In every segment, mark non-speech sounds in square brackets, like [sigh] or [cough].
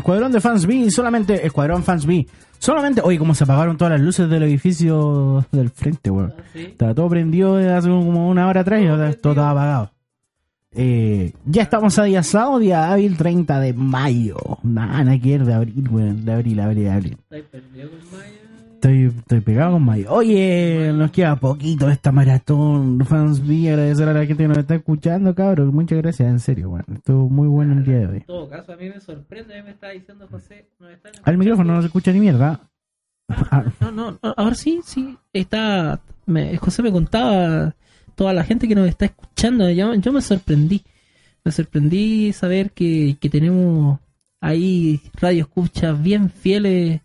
Escuadrón de Fans B, solamente Escuadrón Fans B. Solamente, oye, como se apagaron todas las luces del edificio del frente, weón. Ah, ¿sí? Estaba todo prendido hace como una hora atrás y ahora todo estaba apagado. Eh, ya estamos a día sábado, día hábil 30 de mayo. Nada, nada que ver de abril, weón. De abril, abril, abril. ¿Estáis perdido con Maya? Estoy, estoy pegado con mayo. Oye, nos queda poquito esta maratón. Fans B, agradecer a la gente que nos está escuchando, cabrón. Muchas gracias, en serio, weón. Estuvo muy bueno el día de hoy. En todo caso, a mí me sorprende, a mí me está diciendo José. nos están Al micrófono no se escucha ni mierda. Ah, No, no, no, ahora sí, sí. Está. Me, José me contaba toda la gente que nos está escuchando. Yo, yo me sorprendí. Me sorprendí saber que, que tenemos ahí radio escuchas bien fieles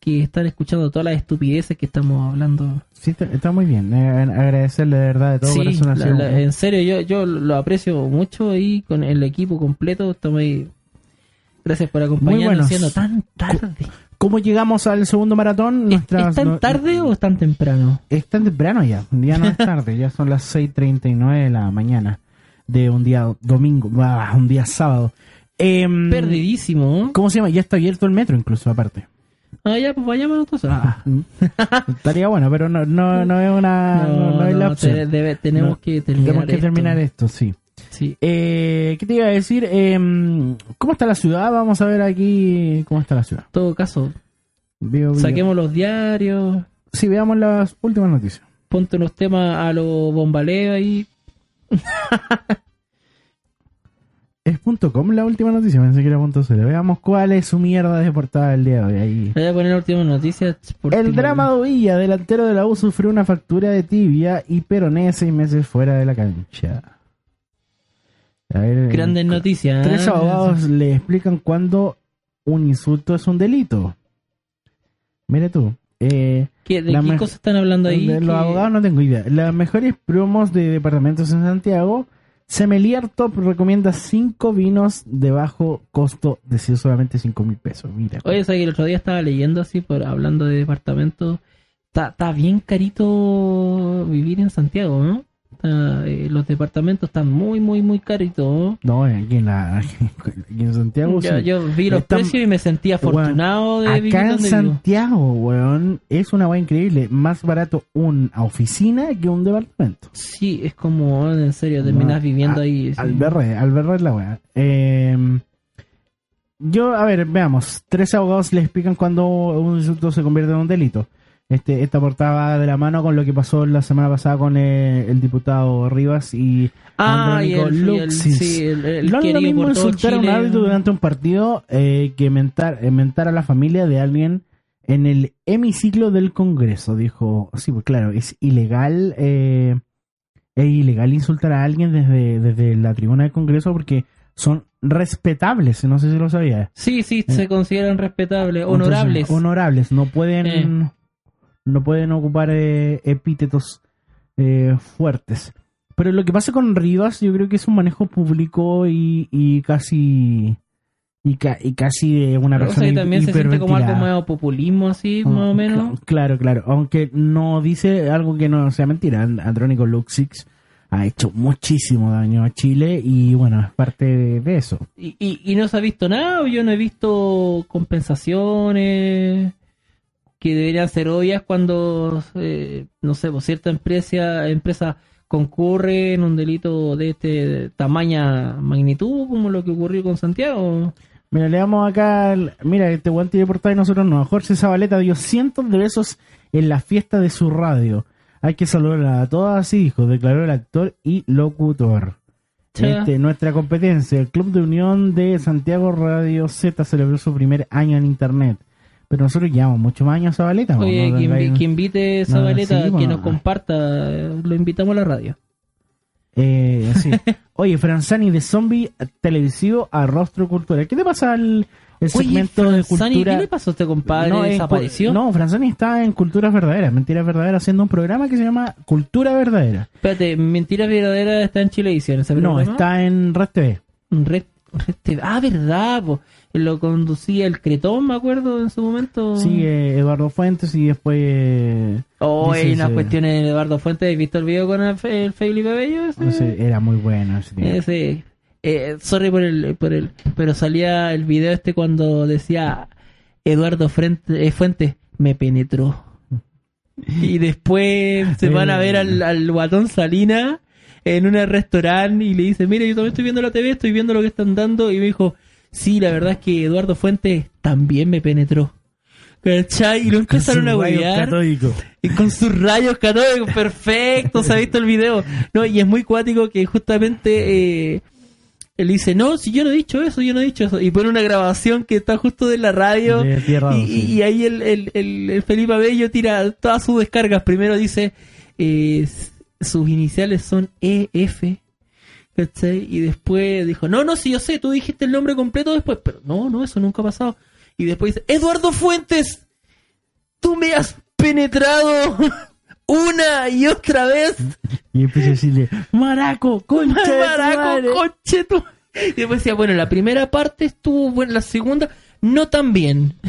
que están escuchando todas las estupideces que estamos hablando. Sí, está, está muy bien. Eh, agradecerle de verdad de todo Sí, corazón. la- la- en serio, yo, yo lo aprecio mucho ahí con el equipo completo. Estamos ahí. Gracias por acompañarnos siendo tan tarde. ¿Cómo llegamos al segundo maratón? ¿Es, Nuestras- es tan no- tarde o es tan temprano? Es tan temprano ya, ya no es tarde, ya son las 6.39 de la mañana de un día domingo, ah, un día sábado. Em, Perdidísimo. ¿Cómo se llama? Ya está abierto el metro incluso, aparte. Ah, ya, pues vayamos entonces. Ah, estaría bueno, pero no, no, no es una... No, no es la opción. te- debe- tenemos que terminar Tenemos que esto. terminar esto, sí. Sí. Eh, ¿Qué te iba a decir? Em, ¿Cómo está la ciudad? Vamos a ver aquí cómo está la ciudad. En todo caso, saquemos los diarios, Sí, veamos las últimas noticias. ponte unos temas a los bombaleos ahí. [laughs] Es punto .com la última noticia, pensé que era punto .cl. Veamos cuál es su mierda de portada del día de hoy. Ahí. Voy a poner últimas noticias. por El drama de Villa, delantero de la U, sufrió una fractura de tibia y peroné seis meses fuera de la cancha. Ver, Grandes eh, noticias. Tres ¿eh? abogados le explican cuándo un insulto es un delito. Mire tú. Eh, ¿Qué- ¿De la qué cosas están hablando ahí? de los abogados no tengo idea. Las mejores promos de departamentos en Santiago. Semelier Top recomienda cinco vinos de bajo costo de solamente cinco mil pesos. Mira. Oye, ¿sabes que el otro día estaba leyendo así, por hablando de departamentos? Está bien carito vivir en Santiago, ¿no? Está, eh, los departamentos están muy, muy, muy caritos. ¿no? Aquí en, la, aquí en Santiago. Yo, sí. yo vi los Están- precios y me sentía afortunado de vivir Acá en donde vivo. Santiago, weón, es una weá increíble. Más barato una oficina que un departamento. Sí, es como, en serio, terminas No, viviendo a- ahí. sí. Al verre, al verre es la weá. Eh, yo, a ver, veamos. Tres abogados le explican cuando un insulto se convierte en un delito. Este, esta portada de la mano con lo que pasó la semana pasada con eh, el diputado Rivas y Ah, y el, el- Luxis. sí, el, el no es lo mismo insultar a un árbitro durante un partido eh, que mentar, eh, mentar a la familia de alguien en el hemiciclo del Congreso. Dijo, sí, pues claro, es ilegal, eh, es ilegal insultar a alguien desde, desde la tribuna del Congreso porque son respetables, no sé si lo sabía. Sí, sí, Eh. se consideran respetables, Entonces, honorables. honorables, no pueden, Eh. No pueden ocupar eh, epítetos eh, fuertes. Pero lo que pasa con Rivas, yo creo que es un manejo público y, y casi y, ca- y casi de una Pero, o sea, persona también se siente como algo medio populismo así, Ah, más o menos. cl- Claro, claro. Aunque no dice algo que no sea mentira. And- Andrónico Luxix ha hecho muchísimo daño a Chile y bueno, es parte de, de eso. Y, y, y no se ha visto nada, o yo no he visto compensaciones que deberían ser obvias cuando, eh, no sé, pues cierta empresa, empresa concurre en un delito de este tamaña magnitud, como lo que ocurrió con Santiago. Mira, le damos acá. Mira, este guante de portada y nosotros no. Jorge Zabaleta dio cientos de besos en la fiesta de su radio. Hay que saludar a todas así, dijo, declaró el actor y locutor. Este, nuestra competencia, el Club de Unión de Santiago Radio Z celebró su primer año en internet. Pero nosotros llevamos muchos más años a Zabaleta. ¿no? Oye, No que, invi- que invite Zabaleta, sí, que bueno. nos comparta, lo invitamos a la radio. Eh, sí. [laughs] Oye, Franzani de zombie televisivo a rostro cultural. ¿Qué te pasa el, el segmento Oye, de cultura? ¿qué le pasó a este compadre? cu- ¿Desapareció? No, Franzani está en Culturas Verdaderas, Mentiras Verdaderas, haciendo un programa que se llama Cultura Verdadera. Espérate, Mentiras Verdaderas está en Chilevisión, No, programa? está en Red TV. Red, Red TV. Ah, verdad, po. Lo conducía el Cretón, me acuerdo, en su momento. Sí, eh, Eduardo Fuentes y después... eh, Oh, hay unas cuestiones de Eduardo Fuentes. ¿Has visto el video con el, el Felipe Bello? Ese, ese era muy bueno. ese ese. Eh, sorry por el, por el. Pero salía el video este cuando decía Eduardo eh, Fuentes, me penetró. [laughs] Y después se van a ver al, al guatón Salina en un restaurante y le dice, mire, yo también estoy viendo la TV, estoy viendo lo que están dando. Y me dijo, sí, la verdad es que Eduardo Fuentes también me penetró. ¿Cachai? Y lo empezaron a catódico. Y con sus rayos catódicos, perfecto, se ha visto el video. No, y es muy cuático que justamente eh, él dice, no, si yo no he dicho eso, yo no he dicho eso. Y pone una grabación que está justo de la radio. De Tierra y, ahí el, el, el- el Felipe Abello tira todas sus descargas. Primero dice, eh, sus iniciales son EF. ¿Cachai? Y después dijo, no, no, si yo sé, tú dijiste el nombre completo después, pero no, no, eso nunca ha pasado. Y después dice, Eduardo Fuentes. tú me has penetrado [laughs] una y otra vez. Y empecé a decirle, Maraco, concha tu Maraco, madre". conche tu- Y después decía, bueno, la primera parte estuvo buena, la segunda no tan bien. [laughs]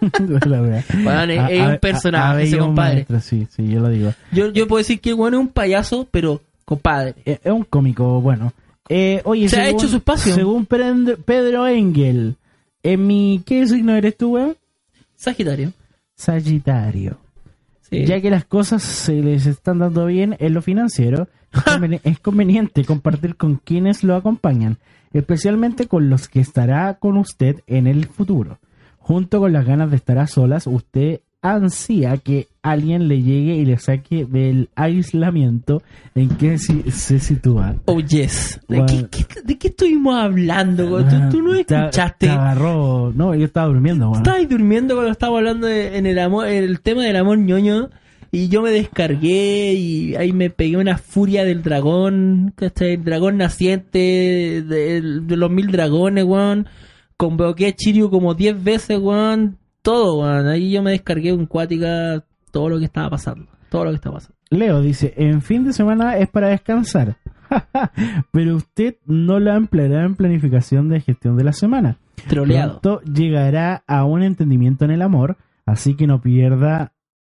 Bueno, es- A- es un personaje, a- ese compadre. maestro, sí, sí, yo lo digo. Yo, yo puedo decir que el bueno es un payaso, pero compadre. Eh, Es un cómico, bueno. Eh, oye, Se ha hecho su espacio. Según Pedro Engel, en mi, ¿qué signo eres tú, weón? Sagitario. Sagitario. Sí. Ya que las cosas se les están dando bien en lo financiero, [laughs] es conveniente compartir con quienes lo acompañan, especialmente con los que estará con usted en el futuro. Junto con las ganas de estar a solas, usted ansía que alguien le llegue y le saque del aislamiento en que si- se sitúa. Oh, yes. ¿De, Bueno. qué, qué- de qué estuvimos hablando? güey? ¿Tú, tú no Te- escuchaste? Te agarró. No, yo estaba durmiendo, weón. Estabas durmiendo cuando estábamos hablando de- en el amor, el tema del amor ñoño. Y yo me descargué y ahí me pegué una furia del dragón, ¿cachai? El dragón naciente, de, de los mil dragones, weón. Convoqué a Chiryu como 10 veces, weón. Todo, weón. Ahí yo me descargué un cuática todo lo que estaba pasando. Todo lo que estaba pasando. Leo dice, en fin de semana es para descansar. [laughs] Pero usted no la empleará en planificación de gestión de la semana. Troleado. Pronto llegará a un entendimiento en el amor, así que no pierda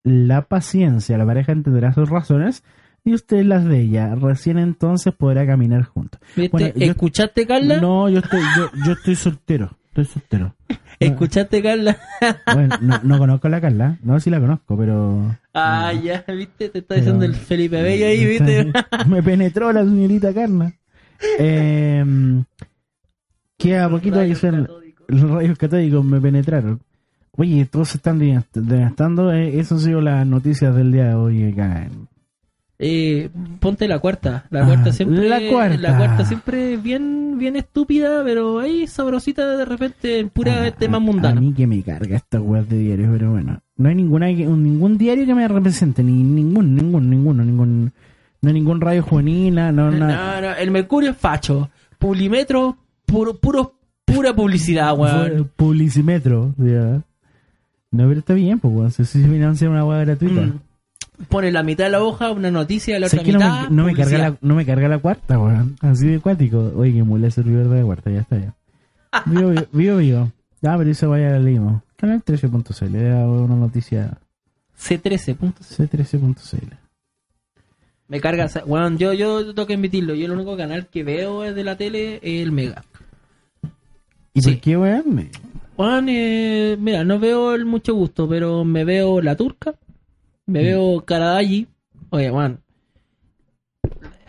la paciencia. La pareja entenderá sus razones y usted las de ella. Recién entonces podrá caminar juntos. Bueno, yo- ¿Escuchaste, Carla? No, yo estoy, yo, yo estoy soltero. Estoy soltero. [laughs] ¿Escuchaste, Carla? [laughs] Bueno, no, no conozco a la Carla. No, sí la conozco, pero... Ah, ya, ¿viste? Te está Pero- diciendo el Felipe Bello ahí, ¿viste? [laughs] Me penetró la señorita Carla. Eh, queda poquito de que los rayos catódicos me penetraron. Oye, todos se están devast- devastando. Eh, eso han sido las noticias del día de hoy acá. en- Eh, ponte la cuarta. La Ah, cuarta siempre. la cuarta. la cuarta siempre bien, bien estúpida, pero ahí sabrosita de repente en pura a- tema a- mundano. A mí que me carga esta web de diarios, pero bueno. No hay ninguna ningún diario que me represente, ni ningún, ningún, ninguno, ningún. No hay ningún radio juvenil, no, no, No, no, el Mercurio es facho. Publimetro, puro, puro, pura publicidad, weón. Publicimetro, ya. No, pero está bien, pues, weón. Si se financia una web gratuita. Mm. Pone la mitad de la hoja una noticia, la otra ¿Sabes que no mitad. me, no, me carga la, no me carga la cuarta, weón. Así de cuático. Oye, que mula el servidor de cuarta, ya está ya. Vivo, [laughs] vivo, vivo. Ah, pero eso vaya la leímos. Canal 13.cl, era una noticia C13. punto C. c13.cl. Me carga, weón, yo, yo tengo que admitirlo. Yo el único canal que veo de la tele es el Mega. ¿Y Sí. por qué, weón? Juan, eh, mira, no veo el mucho gusto, pero me veo la turca, me Mm. veo Karadayi. Oye, Juan,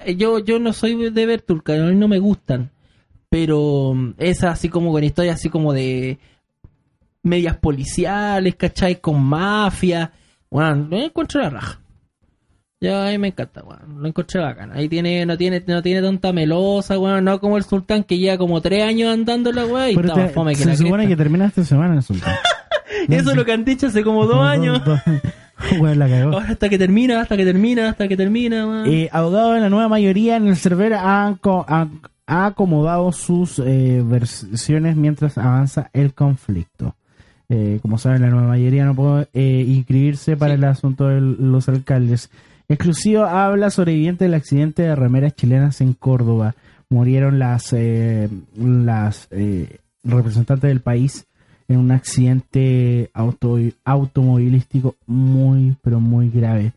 eh, yo, yo no soy de ver turca, a mí no me gustan, pero mm, es así como con historias así como de medias policiales, ¿cachai? Con mafia. Juan, lo encuentro la raja. Ya a mí me encanta, weón. Lo encontré bacán. Ahí tiene, no tiene, no tiene tanta melosa, weón. No como el sultán que lleva como tres años andando la weá y Pero te- fome que se la supone cresta. que termina esta semana el sultán. [laughs] Eso es lo que han dicho hace como dos años. [laughs] [laughs] Weón, la cagó. Ahora hasta que termina, hasta que termina, hasta que termina. Eh, abogado de la nueva mayoría en el server ha, co- ha- ha acomodado sus eh, versiones mientras avanza el conflicto. Eh, como saben, la nueva mayoría no puede eh, inscribirse para Sí. el asunto de los alcaldes. Exclusiva habla sobreviviente del accidente de remeras chilenas en Córdoba. Murieron las, eh, las eh, representantes del país en un accidente auto, automovilístico muy, pero muy grave.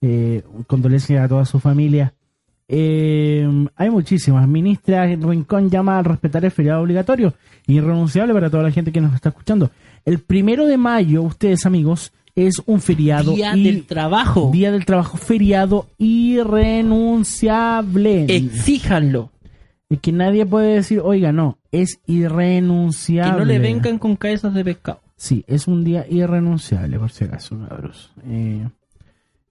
Eh, condolencias a toda su familia. Eh, hay muchísimas. Ministra Rincón llama a respetar el feriado obligatorio, irrenunciable para toda la gente que nos está escuchando. El primero de mayo, ustedes amigos, es un feriado Día y- del trabajo. Día del trabajo feriado irrenunciable. Exíjanlo. Es que nadie puede decir, oiga, no, es Que irrenunciable. no le vengan con cabezas de pescado. Sí, es un día irrenunciable, por si acaso, cabros. Eh,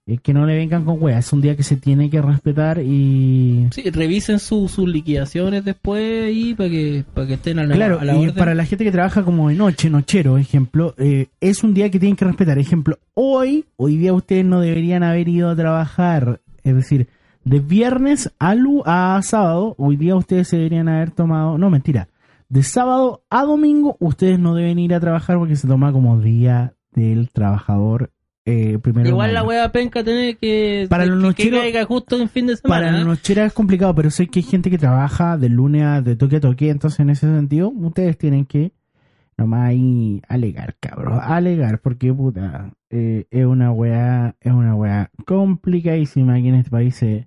es que no le vengan con weas, es un día que se tiene que respetar y... Sí, revisen su- sus liquidaciones después y para que, para que estén a la, Claro, a la y orden. para la gente que trabaja como de noche, nochero, ejemplo, eh, es un día que tienen que respetar. Ejemplo, hoy, hoy día ustedes no deberían haber ido a trabajar. Es decir, de viernes a, a sábado, hoy día ustedes se deberían haber tomado, no mentira, de sábado a domingo ustedes no deben ir a trabajar porque se toma como día del trabajador eh, primero. Igual humano. la wea penca tiene que. Para que- los que nocheros- caiga justo en fin de semana. Para la ¿eh? nochera es complicado, pero sé que hay gente que trabaja de lunes a de toque a toque, entonces en ese sentido ustedes tienen que nomás ahí alegar, cabrón, alegar, porque puta, eh, es una weá, es una weá complicadísima aquí en este país se,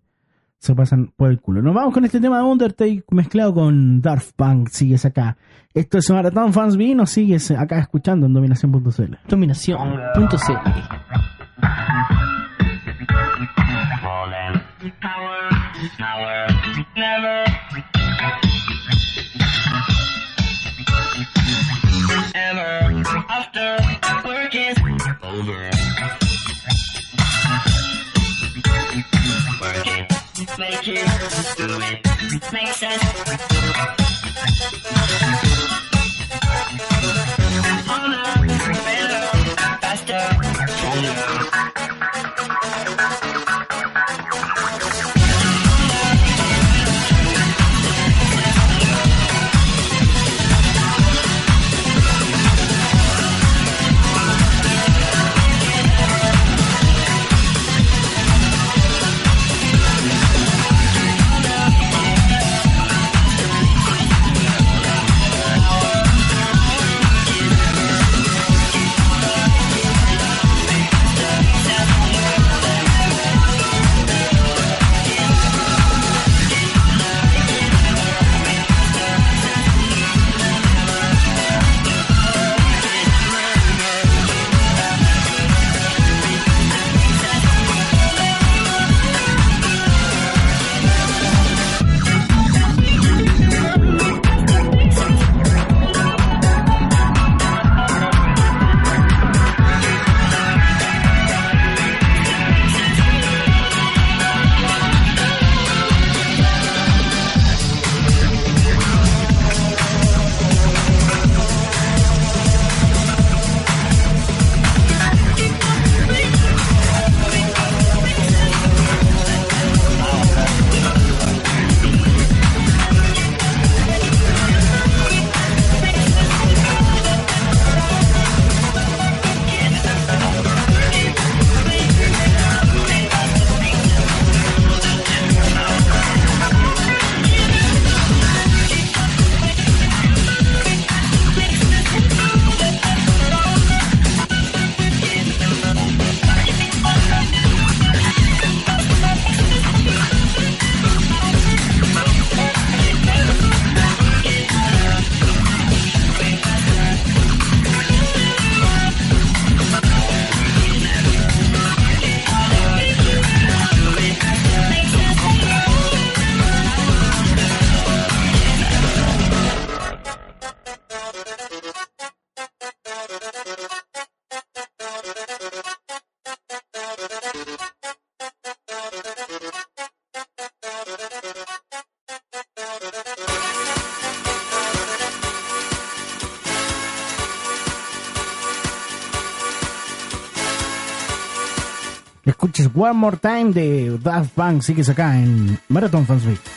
se pasan por el culo. Nos vamos con este tema de Undertale mezclado con Daft Punk, sigues acá. Esto es Marathon Fans B, nos sigues acá escuchando en dominación.cl. Dominación.cl. After work is over. Make it, do it, make sense. One More Time de Daft Punk, sigues acá en Marathon Fans Week.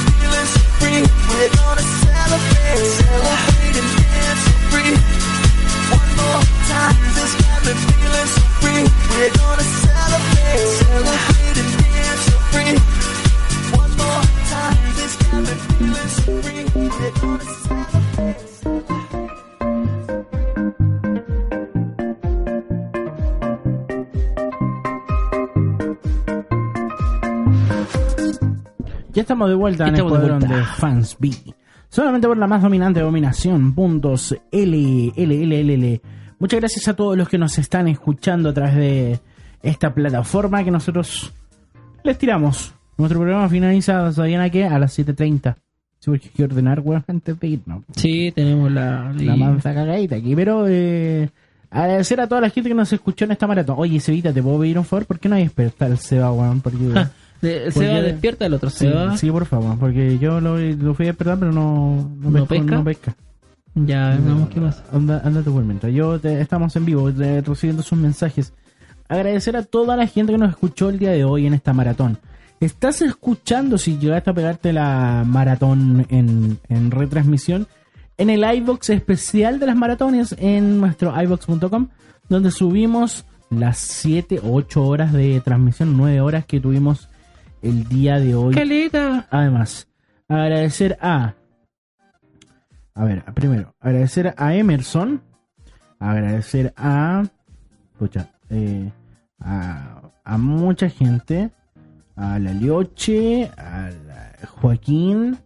We're gonna celebrate. Celebrate and dance free. One more time. Music's got me feeling so free. We're gonna celebrate. Celebrate and dance free. One more time. Music's got me feeling so free. We're gonna celebrate. Ya estamos de vuelta en el de cuadrón de, vuelta. Fans B. Solamente por la más dominante dominación. Puntos L, L, L, L, L. Muchas gracias a todos los que nos están escuchando a través de esta plataforma que nosotros les tiramos. Nuestro programa finaliza, ¿sabían a qué? A las 7.30. Sí, porque hay que ordenar, weón, antes de irnos. Sí, tenemos la. La manza cagadita aquí. Pero eh, agradecer a toda la gente que nos escuchó en esta maratón. Oye, Sevita, ¿te puedo pedir un favor? ¿Por qué no hay despertar el Seba, weón? Porque... [laughs] de- se va despierta, el otro Sí, se va. sí, por favor, porque yo lo, lo fui a despertar, pero no, no, ¿No pesco- pesca? no pesca. Ya, veamos qué pasa. Anda, ándate por mientras. Yo te- estamos en vivo recibiendo sus mensajes. Agradecer a toda la gente que nos escuchó el día de hoy en esta maratón. Estás escuchando, si llegaste a pegarte la maratón en, en retransmisión, en el iBox especial de las maratones en nuestro iBox.com, donde subimos las 7 o 8 horas de transmisión, 9 horas que tuvimos el día de hoy. Caleta. Además, agradecer a. A ver, primero, agradecer a Emerson. Agradecer a. Escucha, eh, a, a mucha gente. A la Lioche. A la Joaquín.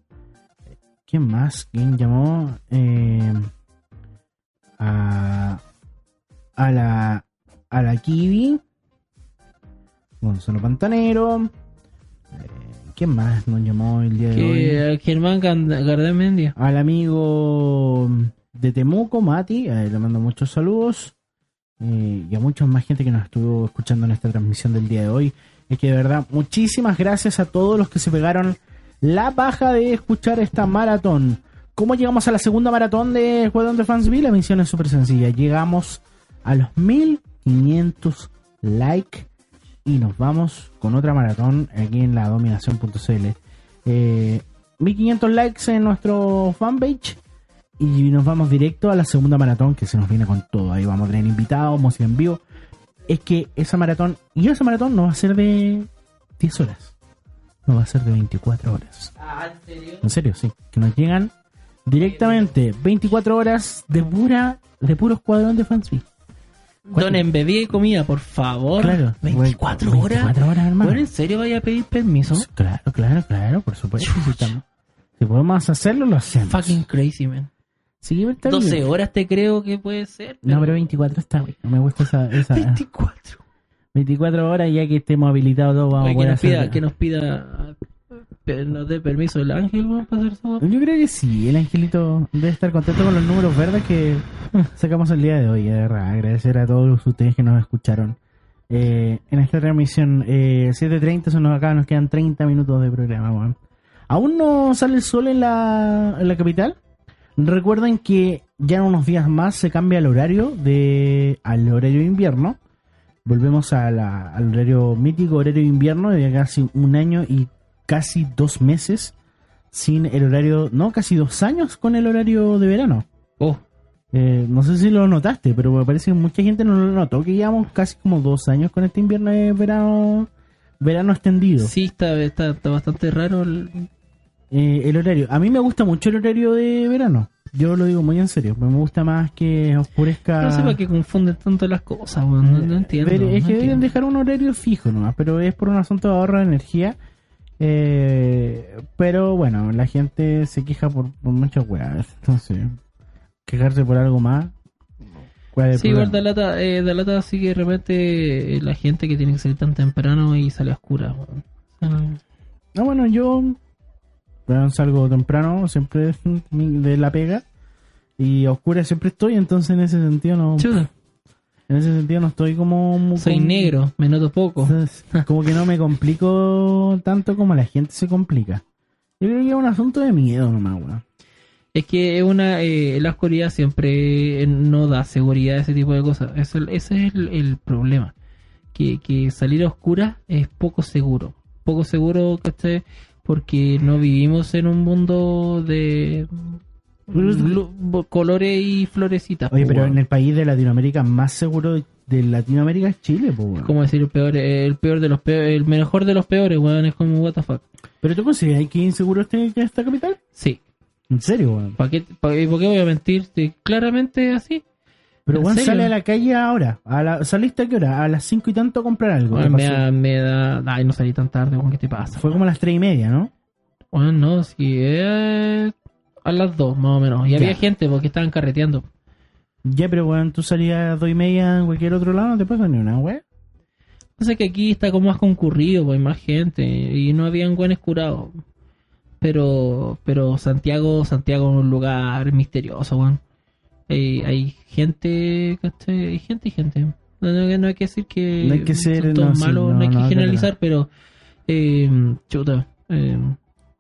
¿Quién más? ¿Quién llamó? Eh, a. A la. A la Kiwi. Gonzalo Pantanero. Eh, ¿Quién más nos llamó el día de hoy? Germán Gardemendia. Al amigo de Temuco, Mati, a él le mando muchos saludos. eh, y a mucha más gente que nos estuvo escuchando en esta transmisión del día de hoy. Es que de verdad, muchísimas gracias a todos los que se pegaron la baja de escuchar esta maratón. ¿Cómo llegamos a la segunda maratón de Juegos de Fansville? La misión es súper sencilla. Llegamos a los 1500 likes y nos vamos con otra maratón aquí en la dominación.cl. Eh, 1500 likes en nuestro fanpage y nos vamos directo a la segunda maratón que se nos viene con todo. Ahí vamos a tener invitados, música en vivo. Es que esa maratón, y esa maratón no va a ser de 10 horas, no va a ser de 24 horas. Ah, ¿en serio? En serio, sí. Que nos llegan directamente 24 horas de pura de puro escuadrón de fans. Donen bebida y comida, por favor. Claro. 24 güey, horas. 24 horas, hermano. Bueno, ¿en serio vaya a pedir permiso? Claro, claro, claro, por supuesto. Si podemos hacerlo, lo hacemos. Fucking crazy, man. Sí, está 12 bien. horas te creo que puede ser. No, pero 24 está bien. Me gusta esa, esa 24. 24 horas ya que estemos habilitados todos vamos Oye, a que nos pida, que nos pida, nos dé permiso el ángel, weón, para hacer eso. Yo creo que sí, el angelito debe estar contento con los números verdes que [laughs] sacamos el día de hoy, de verdad. Agradecer a todos ustedes que nos escucharon. Eh, en esta transmisión, eh, 7.30 son acá, nos quedan 30 minutos de programa, weón. Aún no sale el sol en la, en la capital. Recuerden que ya en unos días más se cambia el horario de al horario de invierno. Volvemos a la- al horario mítico, horario de invierno, de casi un año y casi dos meses sin el horario, no, casi dos años con el horario de verano. Oh, Eh, no sé si lo notaste, pero me parece que mucha gente no lo notó, que llevamos casi como dos años con este invierno de verano, verano extendido. sí, está, está, está bastante raro. el- Eh, el horario, a mí me gusta mucho el horario de verano. Yo lo digo muy en serio, me gusta más que oscurezca. No sé para qué confunden tanto las cosas. No, no entiendo. No es que entiendo. deben dejar un horario fijo nomás, pero es por un asunto de ahorro de energía. Eh, pero bueno, la gente se queja por, por muchas weas. Entonces, quejarse por algo más. ¿cuál es el Sí, igual problema? da lata, eh, da lata así que de repente eh, la gente que tiene que salir tan temprano y sale a oscura, weón. O sea, Ah, bueno, yo bueno, salgo temprano, siempre [laughs] de la pega. Y a oscuras siempre estoy, entonces en ese sentido no. chuta, En ese sentido no estoy como. mu- soy negro, me noto poco. Como que no me complico tanto como la gente se complica. Yo creo que es un asunto de miedo nomás, weón. Es que es una, eh, la oscuridad siempre eh, no da seguridad a ese tipo de cosas. Ese, ese es el, el problema. Que, que salir a oscuras es poco seguro. Poco seguro, ¿cachai? Porque no vivimos en un mundo de colores y florecitas. Oye, pero en el país de Latinoamérica más seguro de, Latinoamérica es Chile, pues, como decir el peor, el peor de los peores, el mejor de los peores, weón, es como what the fuck. ¿Pero tú consideras que inseguro este, que esta capital? Sí. ¿En serio, weón? ¿Para qué, pa- ¿Por qué voy a mentir? Claramente así. Pero, ¿En weón, serio? sale a la calle ahora. A la, ¿Saliste a qué hora? A las cinco y tanto a comprar algo. Weón, ¿Qué me, da, me da. Ay, no salí tan tarde, ¿qué te pasa? Fue como a las tres y media, ¿no? Bueno, no, sí, eh, a las dos más o menos. Y Ya. había gente porque estaban carreteando. Ya, pero weón, tú salías a las dos y media en cualquier otro lado, no te pasa ni una, weón. No sé que aquí está como más concurrido, pues hay más gente y no habían buenos curados. Pero, pero Santiago, Santiago es un lugar misterioso, weón. Hay, hay gente. Hay gente y gente. No, no- no hay que decir que No hay que ser- son todos no, sí, malos, no, no, hay que generalizar, pero eh, chuta, eh,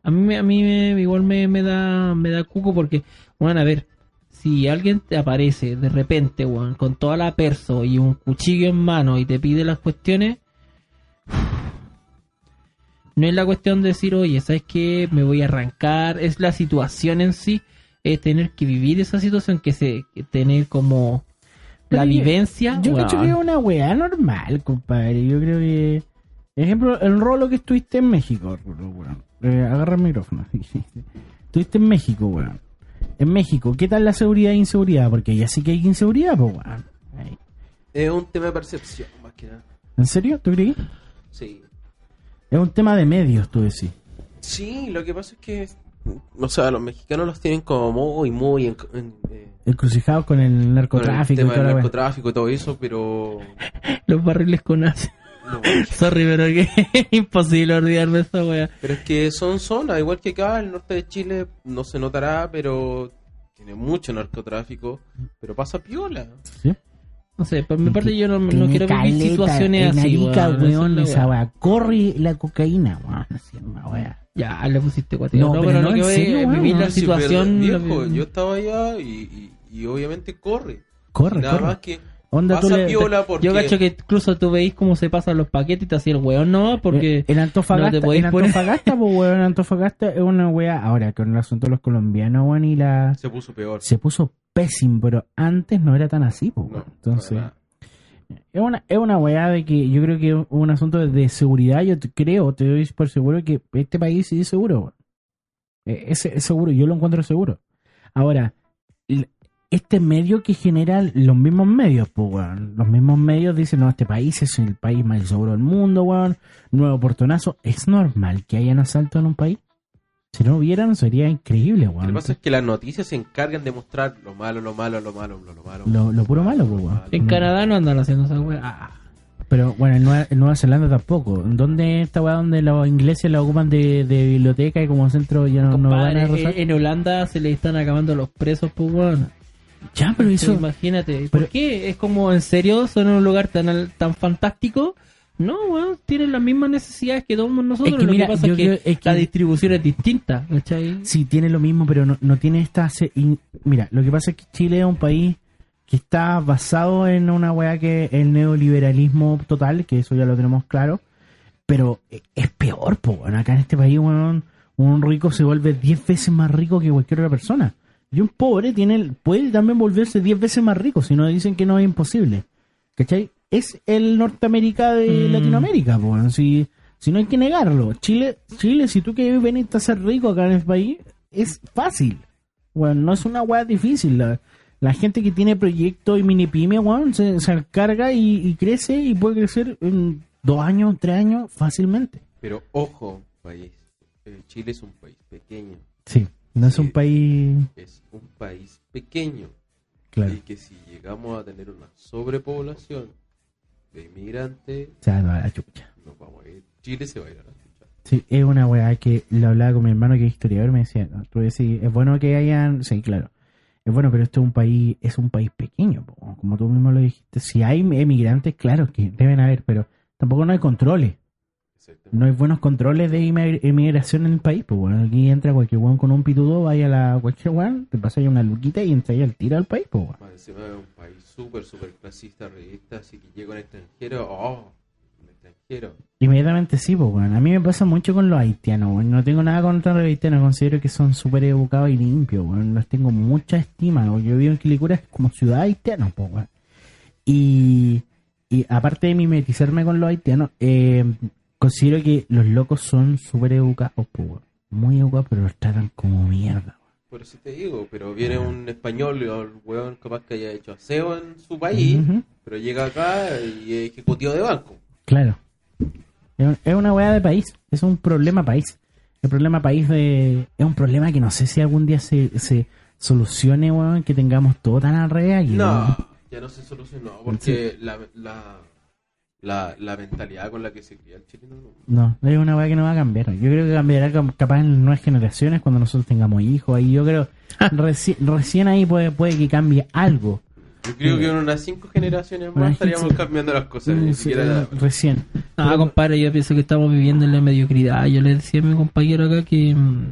a mí, me- a mí me- igual me, me da me da cuco porque, bueno, a ver, si alguien te aparece de repente, con toda la perso y un cuchillo en mano y te pide las cuestiones, no es la cuestión de decir, oye, ¿sabes qué? Me voy a arrancar. Es la situación en sí, es tener que vivir esa situación, que se que tener como la vivencia. Yo creo que es una weá normal, compadre. Yo creo que. Ejemplo, el rolo que estuviste en México, weón. Eh, agarra el micrófono. estuviste en México, weón. En México, ¿qué tal la seguridad e inseguridad? Porque ya sí que hay inseguridad, pues, weón. Es un tema de percepción, más que nada. ¿En serio? ¿Tú crees? Sí. Es un tema de medios, tú decís. Sí, lo que pasa es que, o sea, los mexicanos los tienen como muy, muy en, en, eh, Encrucijados con el con el narcotráfico y tema toda del narcotráfico y todo eso, pero [laughs] Los barriles con ácido. No. [laughs] Sorry, pero que es [laughs] imposible olvidarme esa wea. pero es que son zonas, igual que acá, el norte de Chile no se notará, pero tiene mucho narcotráfico, pero pasa piola. ¿Sí? No sé, por mi parte yo no, no quiero vivir situaciones en así, Arica, weón, weón, esa weá. Corre la cocaína, weón. Así, una weá. Ya, le pusiste cuatro. No, pero no, que en serio, weón, vivir no, la Sí, situación. pero, viejo, yo estaba allá y, y, y obviamente corre. Corre, Nada corre. más que Onda tú le- piola porque... Yo cacho que incluso tú veis cómo se pasan los paquetes y te hacían weón, no, porque Eh, en Antofagasta, no te podéis en poner- Antofagasta, pues, weón, en Antofagasta es una weá. Ahora, con el asunto de los colombianos, weón, y la. se puso peor. Se puso pésimo, pero antes no era tan así, pues, No, weón. Entonces, es una, es una weá de que yo creo que es un asunto de, seguridad. Yo te- creo, te doy por seguro que este país sí es seguro, weón. Eh, Es, es seguro, yo lo encuentro seguro. Ahora, este medio que genera los mismos medios, pues, weón. Los mismos medios dicen, no, este país es el país más seguro del mundo, weón. Nuevo portonazo. ¿Es normal que hayan asalto en un país? Si no hubieran, sería increíble, Lo que weón. pasa es que las noticias se encargan de mostrar lo malo, lo malo, lo malo, lo, lo malo. Lo- lo puro malo, pues, weón. en Canadá no andan haciendo esa weá. Ah, Pero bueno, en Nueva, en Nueva Zelanda tampoco. ¿Dónde esta weá donde los ingleses la ocupan de, de biblioteca y como centro ya no, no van compadre, a rozar? en, en Holanda se le están acabando los presos, pues weón. Ya, pero eso... Imagínate. pero- ¿Por qué? ¿Es como en serio? ¿Son un lugar tan, tan fantástico? No, weón, tienen las mismas necesidades que todos nosotros. Es que Lo mira, que pasa yo es que, creo- es que- la distribución es distinta, ¿cachai? Sí, tiene lo mismo, pero no, no tiene esta... se- Mira, lo que pasa es que Chile es un país que está basado en una weá que el neoliberalismo total, que eso ya lo tenemos claro, pero e- es peor, po. Acá en este país, weón, un rico se vuelve 10 veces más rico que cualquier otra persona. Y un pobre tiene el- puede también volverse 10 veces más rico, si no dicen que no es imposible. ¿Cachai? Es el Norteamérica de Mm. Latinoamérica, weón. Si, si no hay que negarlo. Chile, Chile, si tú quieres venir a ser rico acá en el país, es fácil. Bueno, no es una weá difícil. La, la gente que tiene proyectos y mini pyme, weón, se, se encarga y, y crece y puede crecer en dos años, tres años fácilmente. Pero ojo, país. eh, Chile es un país pequeño. Sí, no es un país. Es un país pequeño. Claro. Y que si llegamos a tener una sobrepoblación de inmigrantes, sea, no, a la chucha. nos vamos a ir. Chile se va a ir a la chucha. Sí, es una weá que lo hablaba con mi hermano que es historiador, me decía, no, tú decís, es bueno que hayan, sí, claro, es bueno, pero esto es un país, es un país pequeño, como tú mismo lo dijiste, si hay emigrantes, claro que deben haber, pero tampoco no hay controles. No hay buenos controles de emigración en el país, pues bueno, aquí entra cualquier weón con un pitudo, vaya a la cualquier weón, te pasa ahí una luquita y entra ahí al tiro al país, pues encima es un país súper, súper clasista, revista, así que llega un extranjero, oh, un extranjero. Inmediatamente sí, pues bueno. A mí me pasa mucho con los haitianos, weón. No tengo nada contra los haitianos, considero que son súper educados y limpios, weón. Los tengo mucha estima, weón. Yo vivo en Quilicura como ciudad haitiana, pues weón. Y, y aparte de mimetizarme con los haitianos, eh, considero que los locos son súper educados. Muy educados, pero los tratan como mierda. Por eso te digo, pero viene un español, o el weón capaz que haya hecho aseo en su país, pero llega acá y es ejecutivo de banco. Claro. Es un- una weá de país. Es un problema país. El problema país de... es un problema que no sé si algún día se, se solucione, weón, que tengamos todo tan al revés No, weón. ya no se solucionó, porque la, la, la, la mentalidad con la que se cría el chileno no. No, es una weá que no va a cambiar. Yo creo que cambiará capaz en nuevas generaciones cuando nosotros tengamos hijos. Ahí yo creo... [laughs] reci- recién ahí puede, puede que cambie algo. Yo creo que en unas cinco generaciones más estaríamos cambiando las cosas. Ni Mm, siquiera recién. Ah, Pero- compadre, yo pienso que estamos viviendo en la mediocridad. Yo le decía a mi compañero acá que mm,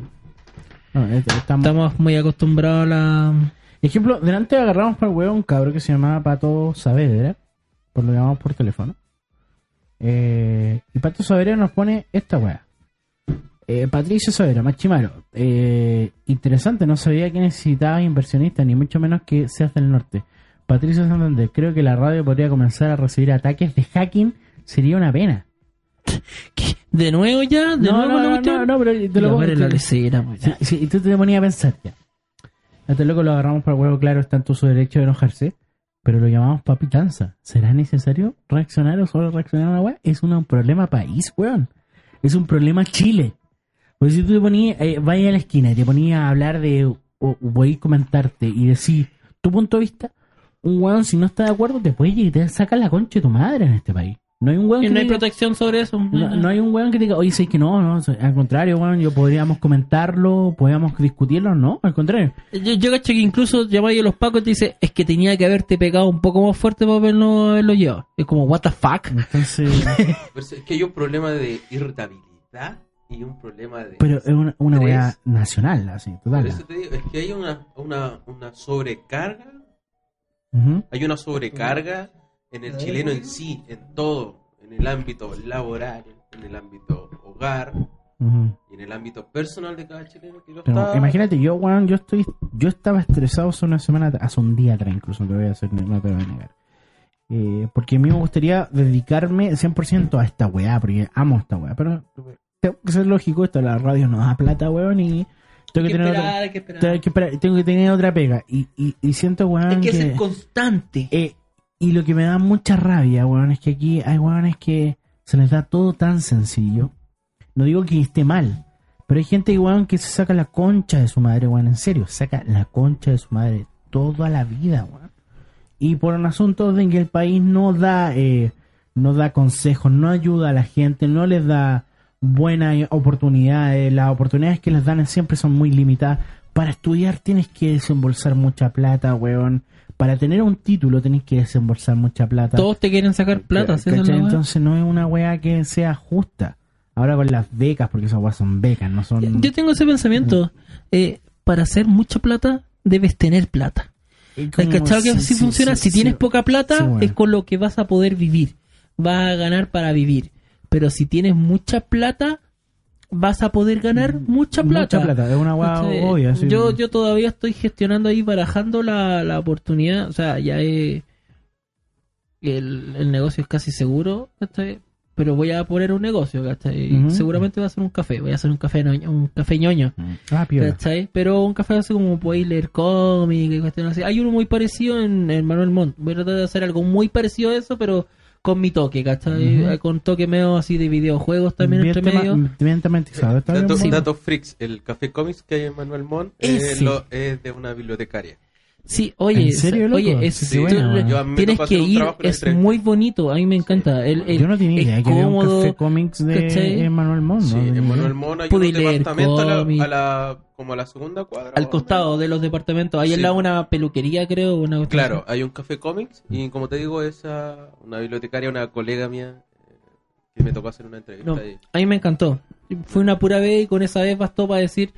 no, eh, estamos- estamos muy acostumbrados a la... Ejemplo, delante agarramos para el huevo un cabro que se llamaba Pato Saavedra, por lo llamamos por teléfono. Eh, y Pato Saavedra nos pone esta weá. Eh, Patricio Saavedra, Machimaro. Eh, interesante, no sabía que necesitaba inversionistas, ni mucho menos que seas del norte. Patricio Santander, creo que la radio podría comenzar a recibir ataques de hacking, sería una pena. [laughs] ¿Qué? ¿De nuevo ya? ¿De no, nuevo no, no, no, no, pero te lo pongo- pues, y tú te ponías a pensar ya. A este loco lo agarramos para el huevo, claro, está en todo su derecho de enojarse, pero lo llamamos papi tanza. ¿Será necesario reaccionar o solo reaccionar a una weá? Es un problema país, weón. Es un problema Chile. Porque si tú te ponías, eh, vayas a la esquina y te ponías a hablar de, o, voy a comentarte y decir tu punto de vista, un weón si no está de acuerdo te puede ir y te la concha de tu madre en este país. No hay un weón Y que no hay diga- protección sobre eso. no, no hay un weón que diga, oye, sé que no, no, al contrario, weón, yo podríamos comentarlo, podríamos discutirlo, no, al contrario. Yo, yo cacho que incluso llamáis a los pacos y te dice, es que tenía que haberte pegado un poco más fuerte para haberlo, haberlo llevado. Es como, what the fuck. Entonces, [laughs] Pero es que hay un problema de irritabilidad y un problema de... pero es una, una weá nacional, así, Por total. eso te digo, es que hay una, una, una sobrecarga. Hay una sobrecarga en el chileno en sí, en todo, en el ámbito laboral, en el ámbito hogar y en el ámbito personal de cada chileno que lo Pero está. imagínate, yo, weón, yo estoy, yo estaba estresado hace una semana, hace un día atrás incluso, no te voy a hacer, no te voy a negar. Eh, porque a mí me gustaría dedicarme 100% a esta weá, porque amo esta weá, pero tengo que ser lógico, esto la radio no da plata, weón, y tengo que, tener esperar, otra, hay que esperar. tengo que esperar- tengo que tener otra pega, y, y, y siento, weón, Hay que que- ser constante. eh, y lo que me da mucha rabia, weón, es que aquí hay weones que se les da todo tan sencillo. No digo que esté mal, pero hay gente, weón, que se saca la concha de su madre, weón, en serio, saca la concha de su madre toda la vida, weón. Y por un asunto de que el país no da, eh, no da consejos, no ayuda a la gente, no les da buenas oportunidades, las oportunidades que les dan siempre son muy limitadas. Para estudiar tienes que desembolsar mucha plata, weón. Para tener un título tienes que desembolsar mucha plata. Todos te quieren sacar plata. ¿Cachai? weá. Entonces no es una weá que sea justa. Ahora con las becas, porque esas weas son becas, no son... Yo tengo ese pensamiento. Eh, para hacer mucha plata, debes tener plata. Es ¿Hay como- cachado que sí, así sí, funciona? si tienes poca plata, bueno. es con lo que vas a poder vivir. Vas a ganar para vivir. Pero si tienes mucha plata, vas a poder ganar mucha plata. Mucha plata, es una ¿Cachai? obvia. sí. yo, yo todavía estoy gestionando ahí, barajando la, la oportunidad. O sea, ya he- el, el negocio es casi seguro, ¿cachai? pero voy a poner un negocio. ¿cachai? Ujú. Seguramente va a ser un café. Voy a hacer un café, ñoño- un café ñoño. Ah, piola. ¿Cachai? Pero un café así como podéis leer cómic y cuestiones así. Hay uno muy parecido en, en Manuel Montt. Voy a tratar de hacer algo muy parecido a eso, pero con mi toque, ¿cachai? Eh, Con toque medio así de videojuegos también Bien entre tema- medio. bien tematizado. Datos, bueno. datos freaks, el café cómics que hay en Manuel Ese. es, lo- es de una bibliotecaria. Sí, oye, ¿En serio, loco? oye, es, Sí, tú tienes que ir, en es muy bonito, a mí me encanta. El, el- Yo no tenía idea que había un cómodo, café cómics de ¿cachai? Emmanuel Montt. Sí, ¿no? en Manuel Montt hay Pude un leer departamento a la, a la- como a la segunda cuadra. al costado de los departamentos. Ahí Sí. al lado una peluquería, creo. Una Claro, hay un café cómics y como te digo, esa una bibliotecaria, una colega mía eh, que me tocó hacer una entrevista No, ahí. a mí me encantó. Fue una pura vez y con esa vez bastó para decir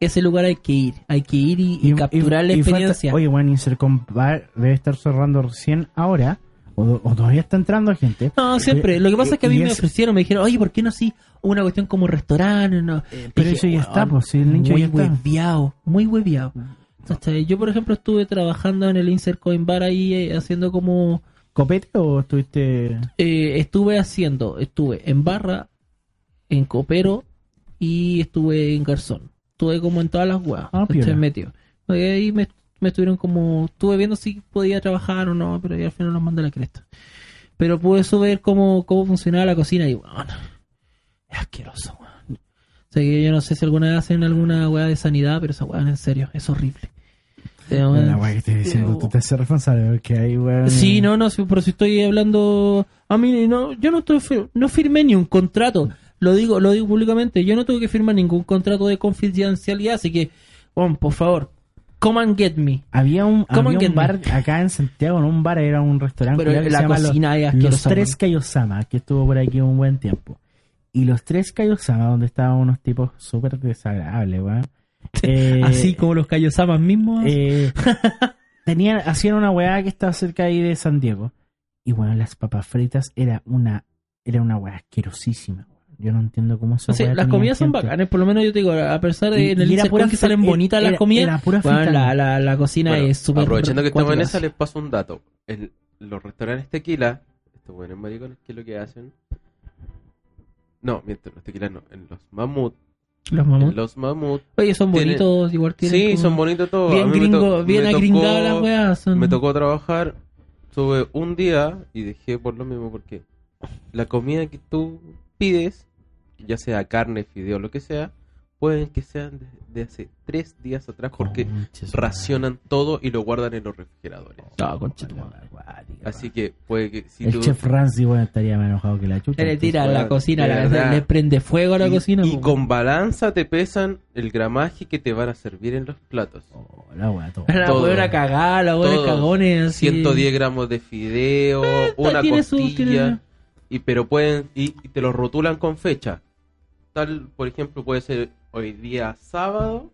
ese lugar hay que ir. Hay que ir y, y capturar la y falta- experiencia. oye, bueno, Insercom va- debe estar cerrando recién ahora. O, o todavía está entrando gente. no, siempre. Lo que pasa es que a mí me ofrecieron, me dijeron, oye, ¿por qué no así una cuestión como restaurante? No. pero Dije, eso ya "Weón, está, pues, sí, el nicho muy ya está". hueviado, muy hueviado. ¿Cachai? Yo, por ejemplo, estuve trabajando en el Insert Coin Bar ahí eh, haciendo como... ¿Copete o estuviste.? eh, estuve haciendo, estuve en barra, en copero y estuve en garzón. Estuve como en todas las weas. Ah, metido. Y ahí me, me estuvieron como, estuve viendo si podía trabajar o no, pero ahí al final nos mandé la cresta. Pero pude eso ver cómo, cómo funcionaba la cocina y bueno, es asqueroso, weón. O sea que yo no sé si alguna vez hacen alguna weá de sanidad, pero esa weá en serio, es horrible. Eh, weón, weá que estoy diciendo, tú te haces responsable porque hay weón. Sí, no, no, sí, pero si estoy hablando, a mí no, yo no estoy, no firmé ni un contrato, lo digo, lo digo públicamente, yo no tuve que firmar ningún contrato de confidencialidad, así que, bueno, por favor, come and get me. Había un, ¿Cómo había un bar acá en Santiago, no un bar, era un restaurante Pero que la se llama cocina es Los, Los Tres. Kaiosama, que estuvo por aquí un buen tiempo. Y Los Tres Kaiosama, donde estaban unos tipos súper desagradables, weón. Eh, Así como los Kayosamas mismos. eh, [laughs] tenían, hacían una weá que estaba cerca ahí de San Diego. Y bueno, las papas fritas era una, era una weá asquerosísima. Yo no entiendo cómo esa O sea, las comidas son gente. bacanas, por lo menos yo te digo, a pesar de Y- en el Coin que salen fri- bonitas las comidas, era pura bueno, frita. la, la, la cocina Bueno, es súper aprovechando que estamos en esa, les paso un dato. En los restaurantes tequila, estos buenos maricones, ¿qué es lo que hacen? No, mientras los tequilas no, en los mamut. Los En mamuts. los mamut. Oye, son bonitos, igual tienen Sí, como- son bonitos todos. Bien gringo, to- bien agringadas las weas. son- Me tocó trabajar, tuve un día y dejé por lo mismo porque la comida que tú pides, ya sea carne, fideo, lo que sea, pueden que sean de, de hace tres días atrás porque Conches, racionan todo y lo guardan en los refrigeradores. Weón. madre. Así que puede que si el tú... chef Ramsey, bueno, estaría más enojado que la chucha. Le tira a la cocina, la- verdad. le prende fuego a la y, cocina. y con balanza te pesan el gramaje que te van a servir en los platos. Oh, la weá, todo. La todo. buena cagada, la buena cagones. así. 110 gramos de fideo, una tiene su- costilla, tiene- y pero pueden y, y te lo rotulan con fecha. Tal, por ejemplo, puede ser hoy día sábado,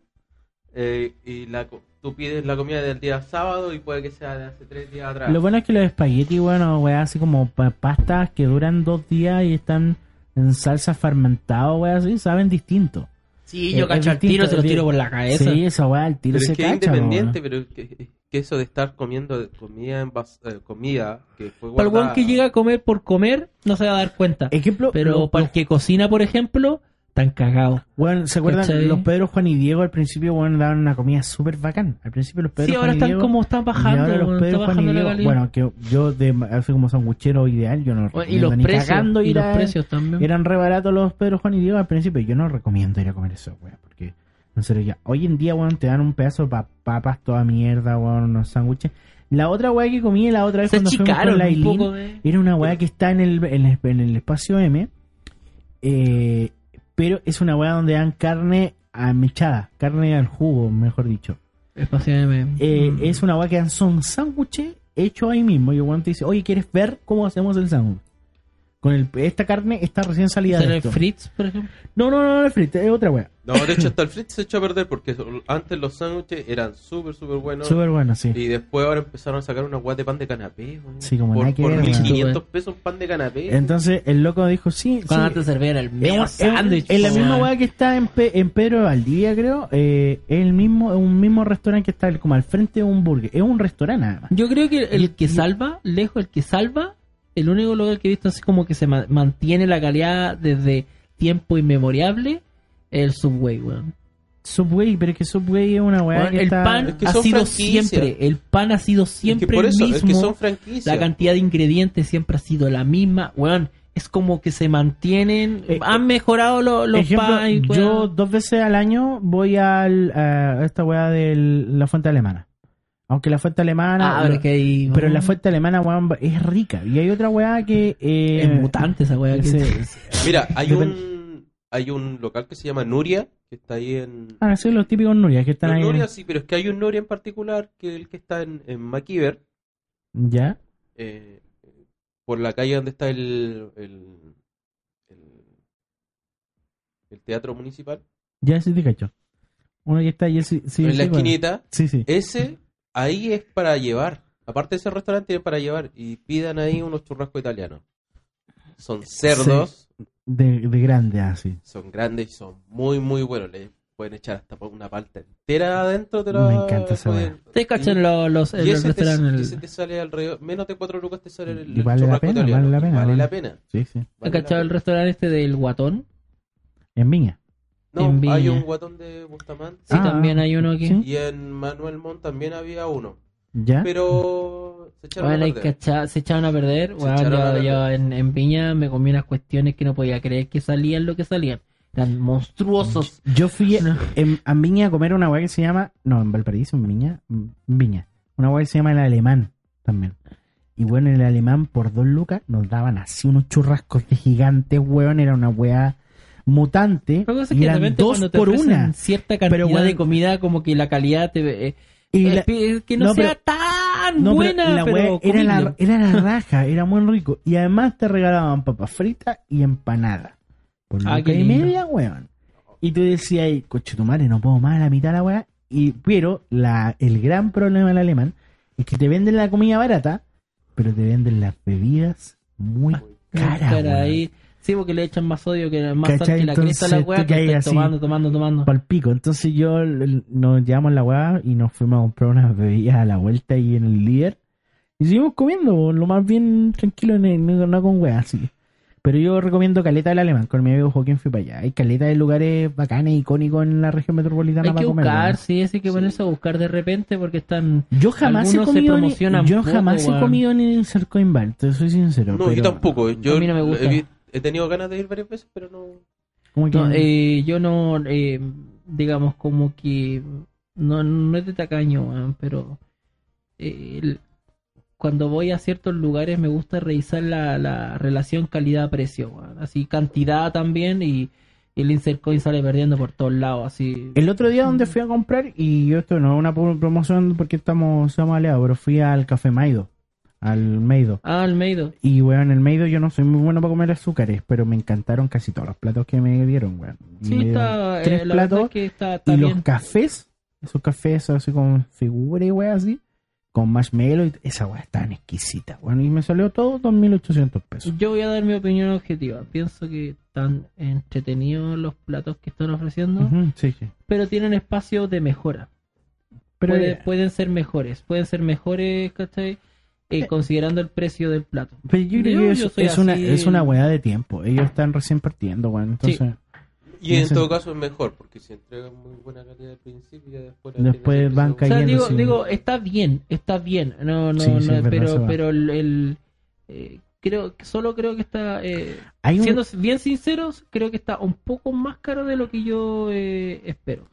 eh, y la, tú pides la comida del día sábado y puede que sea de hace tres días atrás. Lo bueno es que los espaguetis, bueno, weá, así como pa- pastas que duran dos días y están en salsa fermentada, weá, así, saben distinto. Sí, yo es cacho al tiro, se lo tiro por la cabeza. Sí, esa weá, el tiro pero se es que cacha, independiente, weón. pero que, que eso de estar comiendo comida en vas- eh, comida que fue Para el guardada- que llega a comer por comer, no se va a dar cuenta. Ejemplo, Pero lo- para el que cocina, por ejemplo, tan cagado. Bueno, ¿se acuerdan? ¿Cachai? Los Pedro, Juan y Diego al principio, bueno, daban una comida súper bacán. Al principio los Pedro, Sí, ahora Juan y están Diego, como están y bajando, ahora los weón, Pedro, está Juan y bajando la Diego, calidad. bueno, que yo de, así como sanguchero ideal, yo no Bueno, y recomiendo los ni precios, cagando y los a- precios también. Eran re baratos los Pedro, Juan y Diego al principio, yo no recomiendo ir a comer eso, weón, porque en serio ya, hoy en día, weón, te dan un pedazo de pa- papas toda mierda, weón, unos sándwiches. La otra weá que comí la otra vez Se cuando fuimos con achicaron la un Aileen, poco de... era una weá que está en el, en el, en el espacio M, eh, pero es una weá donde dan carne amechada, carne al jugo, mejor dicho. Eh, Mm. Es una weá que dan son sándwiches hechos ahí mismo. Y el te dice, oye, ¿quieres ver cómo hacemos el sándwich? Con el, esta carne está recién salida ¿Será de el esto. Fritz, por ejemplo? No, no, no, no, es frito, es otra weá. No, de hecho hasta el Fritz se echó a perder porque antes los sándwiches eran súper, súper buenos. Súper bueno, sí. Y después ahora empezaron a sacar una guas de pan de canapé. Sí, como por, por ver, weón. 1500 pesos un pan de canapé. Entonces el loco dijo, sí, sí. Cuando antes servían el un- sándwich. es la misma weá que está en, Pe- en Pedro de Valdivia, creo. Eh, es el mismo, es un mismo restaurante que está como al frente de un burger. Es un restaurante nada más. Yo creo que el Y- que y- salva, lejos, el que salva, el único lugar que he visto así como que se ma- mantiene la calidad desde tiempo inmemoriable, es el Subway, weón. Subway, pero es que Subway es una weá que el está... pan Es que ha sido siempre, el pan ha sido Es que siempre por eso, el es que mismo, son franquicias. la cantidad de ingredientes siempre ha sido la misma, weón. Es como que se mantienen, Eh, han mejorado lo- los Ejemplo, pan, yo dos veces al año voy al, a esta weá de la fuente alemana. Aunque la fuente alemana... Ah, pero que hay- pero la fuente alemana, weón, es rica. Y hay otra weá que... eh, es mutante esa weá. que- se- [laughs] [laughs] Mira, hay un, hay un local que se llama Nuria, que está ahí en... Ah, sí, los típicos Nuria que están Los ahí. en- Nuria, sí, pero es que hay un Nuria en particular, que es el que está en, en MacIver, ¿Ya? eh, por la calle donde está el, el, el, el teatro municipal, Ya sí te cacho. Uno ya está, ya sí, sí, en sí, la bueno. esquinita. Sí, sí. Ese, ahí es para llevar. Aparte de ese restaurante, es para llevar. Y pidan ahí unos churrascos italianos. Son cerdos, De, de grande, así. son grandes y son muy, muy buenos. Le pueden echar hasta una palta entera adentro de la. Me encanta esa pueden- Te cachan los, los, Y ese, te, el- ese te sale alrededor, menos de 4 lucas te sale el, Y el vale la churrasco pena, italiano. vale la pena, Vale vale. la pena. Sí, sí. vale ¿Has la cachado el restaurante este del Guatón? En Viña. No, en Viña? hay un guatón de Bustamante. Sí, Ah, también hay uno aquí. sí. Y en Manuel Montt también había uno. ¿Ya? Pero se echaron Bueno, a perder. cacha- se echaron a perder. Se Bueno, echaron a yo, perder. yo en, en Viña me comí unas cuestiones que no podía creer que salían lo que salían. Eran monstruosos. Yo fui No. en, a Viña a comer una weá que se llama. No, en Valparaíso, en Viña. En Viña. Una weá que se llama el alemán también. Y bueno, el alemán por dos lucas nos daban así unos churrascos de gigantes, weón. Era una weá mutante. Y eran dos te por una. cierta cantidad Pero, de comida, como que la calidad te, eh, Y eh, la- que no, no, sea pero- tan No, pero buena, la pero, era, la, era la [laughs] raja, era muy rico. Y además te regalaban papas fritas y empanada. Por Ah, qué y media, weón. Y tú decías, "Ay, coche tu madre, no puedo más a la mitad de la weá. Y, pero la, el gran problema del alemán es que te venden la comida barata, pero te venden las bebidas muy caras. Cara. Sí, porque le echan más sodio que más sal que la cresta a la weá que estás tomando, tomando, tomando. Pal pico. Entonces yo nos llevamos la weá y nos fuimos a comprar unas bebidas a la vuelta ahí en el líder. Y seguimos comiendo, lo más bien tranquilo, no, no- no con weá, así. Pero yo recomiendo Caleta del Alemán, con mi amigo Joaquín fui para allá. Hay caleta de lugares bacanes, icónicos en la región metropolitana Hay para que comer. buscar, weón. sí, sí, hay que ponerse a buscar de repente porque están... Yo jamás he comido, ni, yo poco, jamás he comido en el Cercoin Bar, te soy sincero. No, pero yo tampoco. Yo A mí no me gusta. He, tenido ganas de ir varias veces, pero no. como que- No, eh, yo no, eh, digamos, como que no, no es de tacaño, weón, pero eh, el- cuando voy a ciertos lugares me gusta revisar la, la relación calidad-precio, weón. así cantidad también y, y el insert coin sale perdiendo por todos lados, así. El otro día donde fui a comprar, y yo esto no es una pro- promoción porque estamos, estamos aliados, pero fui al Café Maido, al Maido. Ah, Almeido. Y weón, en el Maido yo no soy muy bueno para comer azúcares, pero me encantaron casi todos los platos que me dieron, weón. Sí, me está, tres eh, verdad platos es que está, está y bien. los cafés esos cafés así con figura y weá así, con marshmallow, y esa es tan exquisita, weón. Y me salió todo 2.800 pesos. Yo voy a dar mi opinión objetiva. Pienso que están entretenidos los platos que están ofreciendo, sí, sí. pero tienen espacio de mejora. Pero Puede- eh, pueden ser mejores, pueden ser mejores, ¿cachai? Eh, considerando el precio del plato. pero yo creo yo- que yo es, una, es una weá de tiempo. Ellos están recién partiendo, weón. Entonces, Y en todo caso es mejor, porque si entregan muy buena calidad al principio, ya después... van hacer O sea, cayendo, digo, digo, está bien, está bien. No, no, Sí, no, se pero, pero el, el, eh, creo solo creo que está, eh, hay un, siendo bien sinceros, creo que está un poco más caro de lo que yo eh, espero.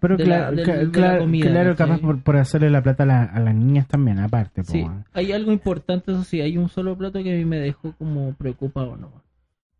Pero de claro, la- del- ca- de la claro, comida, claro, capaz por, por hacerle la plata a, la- a las niñas también, aparte. Sí, hay algo importante, eso sí, hay un solo plato que a mí me dejó como preocupado, ¿no?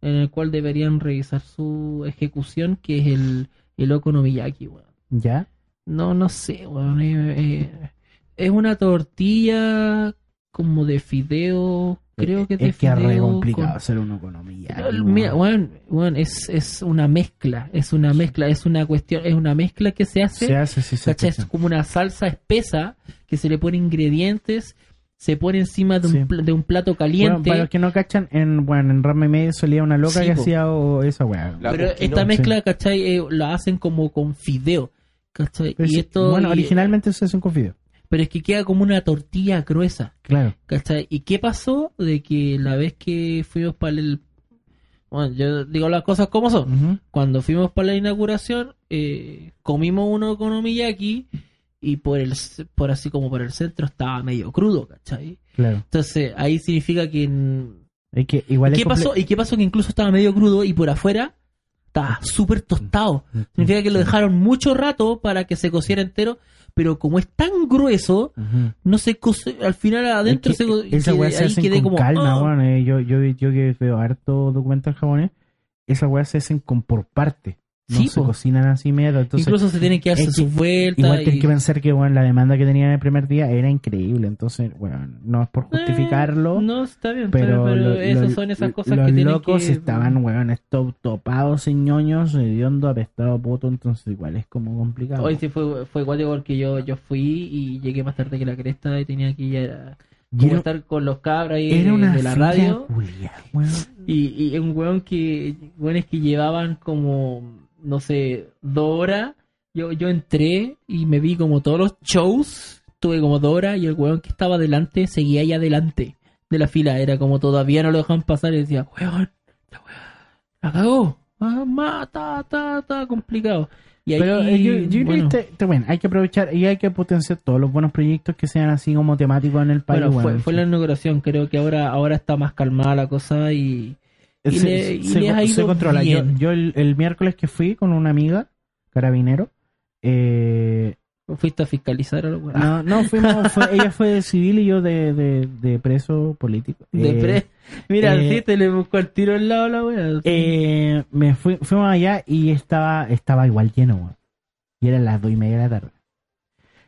En el cual deberían revisar su ejecución, que es el, el okonomiyaki, weón. ¿Ya? No, no sé, weón. eh, eh, es una tortilla como de fideo. Creo que es que es re fideo complicado con- hacer una economía. Mira, weón, weón, es, es una mezcla, es una mezcla, es una cuestión, es una mezcla que se hace, se hace, sí, se. Es como una salsa espesa que se le pone ingredientes, se pone encima de un, Sí. pla- de un plato Bueno, caliente. para los que no cachan, en, bueno, en Rama y Medio solía una loca Sí, que po. hacía o- esa weá. Pero esta sí. mezcla, ¿cachai? Eh, la hacen como con fideo, ¿cachai? Pero y sí, esto, bueno, y- originalmente se hace un confío. Pero es que queda como una tortilla gruesa. Claro. ¿Cachai? ¿Y qué pasó? De que la vez que fuimos para el... Bueno, yo digo las cosas como son. Cuando fuimos para la inauguración, eh, comimos uno con omiyaki y por el por así como por el centro estaba medio crudo, ¿cachai? Claro. Entonces ahí significa que... en- Es que igual es ¿Qué pasó? ¿Y qué pasó? Que incluso estaba medio crudo y por afuera estaba súper tostado. Significa que lo dejaron mucho rato para que se cociera entero, pero como es tan grueso, no se cose, al final adentro Es que se esa weá se hacen con como calma, "Ah". weón. eh, yo, yo, yo que veo harto documental japonés, esas weas se hacen con por parte. No Sí, se po. cocinan así medio. Entonces, Incluso se tienen que darse que sus vueltas. igual y- tienes que pensar que bueno, la demanda que tenían el primer día era increíble. Entonces, bueno, no es por justificarlo. Eh, no, está bien, pero, pero, pero lo- esas lo- son esas cosas los que tienen locos que... estaban, weón, esto, topados en ñoños, hediondo, apestado puto, entonces igual es como complicado. Hoy sí fue, fue igual porque yo, yo fui y llegué más tarde que la cresta y tenía que ir a, Y estar con los era una de la radio. culia. Y, y un weón que, weones que llevaban como, no sé, dos horas. Yo, yo entré y me vi como todos los shows, tuve como dos horas y el weón que estaba adelante seguía ahí adelante de la fila. Era como todavía no lo dejaban pasar y decía, weón, la weá, la cagó. Ah, mata, ta, ta, complicado. Y ahí, Pero eh, yo, yo creo bueno, que este- este, bueno, hay que aprovechar y hay que potenciar todos los buenos proyectos que sean así como temáticos en el país. bueno, fue, weón. fue la inauguración, creo que ahora, ahora está más calmada la cosa y... y se, le- y se- les ha se ido controla. Yo, bien. yo el, el miércoles que fui con una amiga, carabinero, eh, Fuiste a fiscalizar a los no, no fuimos, [laughs] fue- ella fue de civil y yo de, de, de preso político. De Eh, pre... Mira, eh, sí, te le buscó el tiro al lado la wea. Eh, me fui, fuimos allá y estaba, estaba igual lleno, weón. Y eran las dos y media de la tarde.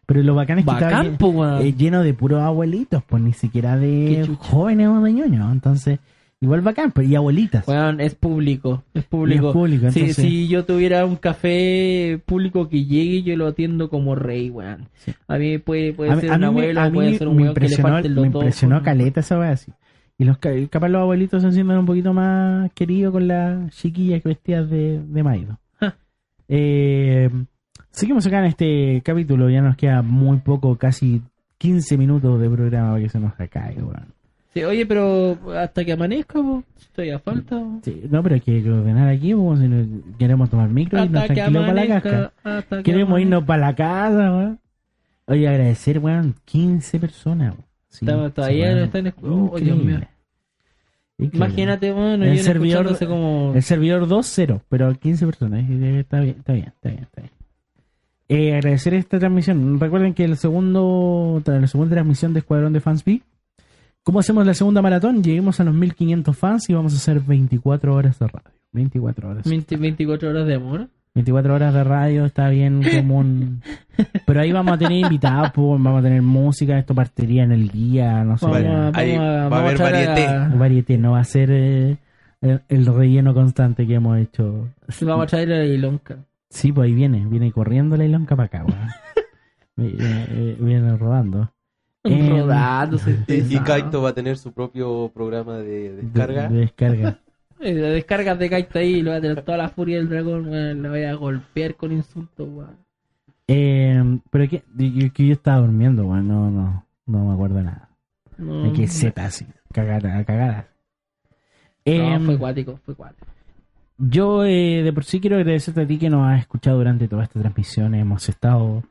Pero lo bacán es que estaba Bacán, po, weón. eh, lleno de puros abuelitos, pues ni siquiera de jóvenes o de ñoños. Entonces, igual bacán, pero y abuelitas. Weón, es público, es Y público. es público, si, entonces- si yo tuviera un café público que llegue, yo lo atiendo como rey, weón. Sí. A mí puede, puede a ser un abuelo, a mí puede ser un me weón que le impresionó, me impresionó weón. caleta esa wea así. Y los ca- capaz los abuelitos se sienten un poquito más queridos con las chiquillas vestidas de, de marido. Ja. Eh, seguimos acá en este capítulo, ya nos queda muy poco, casi 15 minutos de programa para que se nos recaiga, weón. Sí, oye, pero hasta que amanezca, po, estoy a falta. po. Sí, no, pero hay que ordenar aquí, po, si no- queremos tomar micro y irnos tranquilos para la casca. Queremos amanezca. irnos para la casa, weón. Oye, agradecer, weón, 15 personas. Sí, todavía no están oh, Dios mío. Increíble. Imagínate, weón, El servidor- escuchando como... El servidor 2-0, pero 15 personas. eh, Está bien, está bien, está bien. Está bien. Eh, agradecer esta transmisión. Recuerden que el segundo, la segunda transmisión de Escuadrón de Fans B, ¿cómo hacemos la segunda maratón? Lleguemos a los 1500 fans y vamos a hacer 24 horas de radio. 24 horas. 20 24 horas de amor. 24 horas de radio está bien [laughs] común. Pero ahí vamos a tener invitados, vamos a tener música, esto partiría en el guía, no sé. Vamos, ahí vamos a, va a vamos a haber a- varieté. Variete, no va a ser eh, el, el relleno constante que hemos hecho. Vamos a traer a la Ilonka. Sí, pues ahí viene, viene corriendo la ilonca para acá, weón. [laughs] Vi- eh, Vienen [laughs] rodando. Em, Rodándose. Y, y. Kaito va a tener su propio programa de de- descarga. de descarga. [laughs] La descargas de Kaito ahí, lo voy a tener toda la furia del dragón, weón. Lo voy a golpear con insultos, weón. Eh, pero que yo, que yo estaba durmiendo, weón. No, no, no me acuerdo de nada. No, que Z así, cagada, cagada. no, Em, fue cuático, fue cuático. Yo eh, de por sí quiero agradecerte a ti que nos has escuchado durante toda esta transmisión. Hemos estado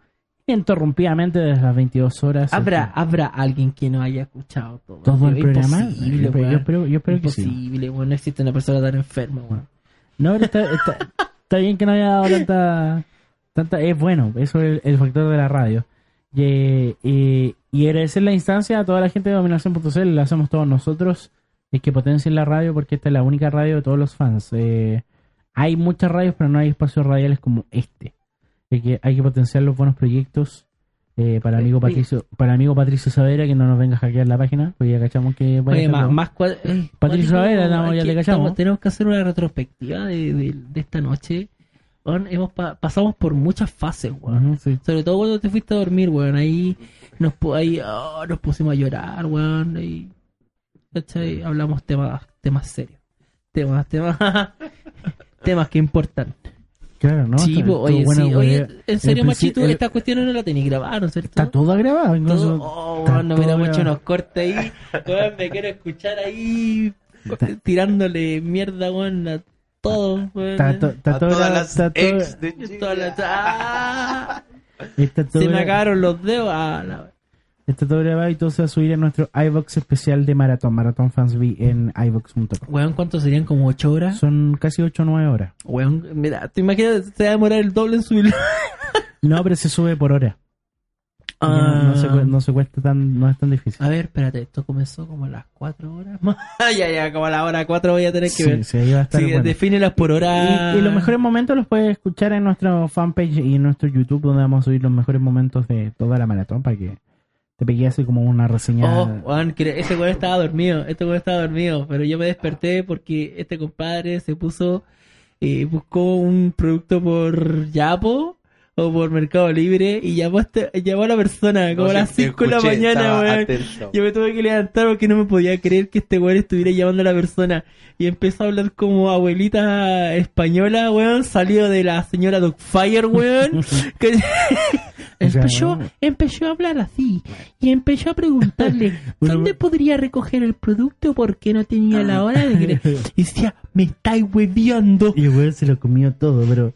interrumpidamente desde las 22 horas. ¿Habrá, hasta habrá alguien que no haya escuchado todo, todo el programa. Imposible, yo, yo que sí. Imposible, weón. No existe una persona tan enferma. No, pero está, está, está bien que no haya dado tanta, tanta. Es bueno, eso es el, el factor de la radio. Y, eh, y, agradecer la instancia a toda la gente de Dominación.cl, lo hacemos todos nosotros. Es que potencien la radio porque esta es la única radio de todos los fans. Eh, hay muchas radios, pero no hay espacios radiales como este. Que hay que potenciar los buenos proyectos. eh, para amigo Oye. Patricio para amigo Patricio Savera que no nos venga a hackear la página porque ya cachamos que vaya Oye, más, eh, Patricio no, hay ya te cachamos. estamos- Tenemos que hacer una retrospectiva de, de, de esta noche. Hemos pa- pasamos por muchas fases, weón. Sí. Sobre todo cuando te fuiste a dormir, weón. Ahí nos, ahí, oh, nos pusimos a llorar, weón. Y, ¿cachai? Hablamos temas, temas serios. Temas, temas, [laughs] temas que importan. Claro, ¿no? sí, po, oye, bueno, sí, oye, en serio, machito, el- esta cuestión no la tenéis grabada, ¿no es cierto? Está todo grabado, incluso. Todo- oh, está weón, no todo hubiéramos hecho unos cortes ahí. Weón, me quiero escuchar ahí Está- tirándole mierda, weón, a todos, weón. Está, to- está a todo todas las está todo- de Chile. Toda la- ¡Ah! está todo Se me acabaron los dedos. Ah, la- todo se va a subir en nuestro iBox especial de Maratón, Maratón Fans V en iBox.com. Weón, ¿cuántos serían? ¿Como 8 horas? Son casi 8 o 9 horas. Weón, mira, te imaginas, se va a demorar el doble en subirlo. [laughs] No, pero se sube por hora. Ya No, no se, cu- no se cuesta tan, no es tan difícil. Ah. A ver, espérate, esto comenzó como a las 4 horas. [laughs] ya, ya, como a la hora 4 voy a tener que Sí, ver. sí, ahí va a estar Sí, bueno. defínelas por hora. Y, y los mejores momentos los puedes escuchar en nuestro fanpage y en nuestro YouTube, donde vamos a subir los mejores momentos de toda la maratón para que te pegué así como una reseña. Oh, weón, que ese weón estaba dormido, este weón estaba dormido, pero yo me desperté porque este compadre se puso, eh, buscó un producto por Yapo o por Mercado Libre y llamó a, este- llamó a la persona como No, a las sí, 5 de la mañana, weón. atento. Yo me tuve que levantar porque no me podía creer que este weón estuviera llamando a la persona. Y empezó a hablar como abuelita española, weón, salido de la señora Dogfire, weón. [laughs] que empezó, empezó a hablar así. Y empezó a preguntarle, [laughs] Bueno, ¿dónde podría recoger el producto? Porque no tenía la hora de que... [laughs] Y decía, me estáis hueviando. Y el weón se lo comió todo, pero.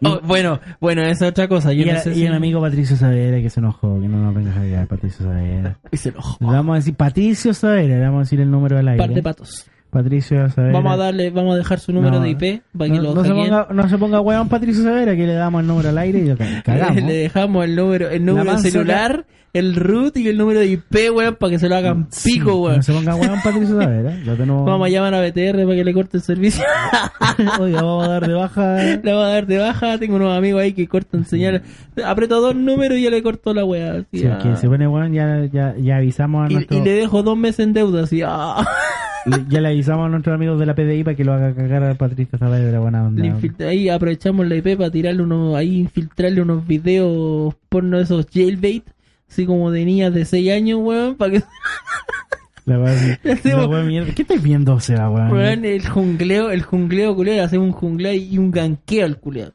Y, Oh, bueno, bueno, esa es otra cosa. Yo y no el, sé y si- el amigo Patricio Savera que se enojó, que no nos venga a Patricio Savera. Y se enojó. Le vamos a decir Patricio Savera, le vamos a decir el número al aire. Par de patos. Patricio Savera. Vamos a darle, vamos a dejar su número No, de IP para que no, lo no se ponga, no se ponga weón Patricio Savera, que le damos el número al aire y lo ca- [laughs] cagamos. Le dejamos el número, el número celular, el root y el número de IP, weón, para que se lo hagan Sí, pico, weón. No se ponga weón Patricio [laughs] tenemos... Vamos a llamar a BTR para que le corte el servicio. [laughs] Oiga, vamos a dar de baja. le vamos a dar de baja. Tengo unos amigos ahí que cortan señal. Aprieto dos números y ya le corto la weá. así, Si el ah. que se pone weón, ya, ya, ya avisamos a y, nuestro, y le dejo dos meses en deuda, así. ah. le- ya le avisamos a nuestros amigos de la PDI para que lo haga cagar a Patricio Savera de la buena onda. Infiltra- ahí aprovechamos la IP para tirarle unos, ahí infiltrarle unos videos porno de esos jailbait, así como de niñas de 6 años, weón, para que [laughs] La Le hacemos- [laughs] la weá mierda. ¿Qué estáis viendo, Seba, weón? Weón, el jungleo, el jungleo culero, hacemos un jungleo y un ganqueo al culero.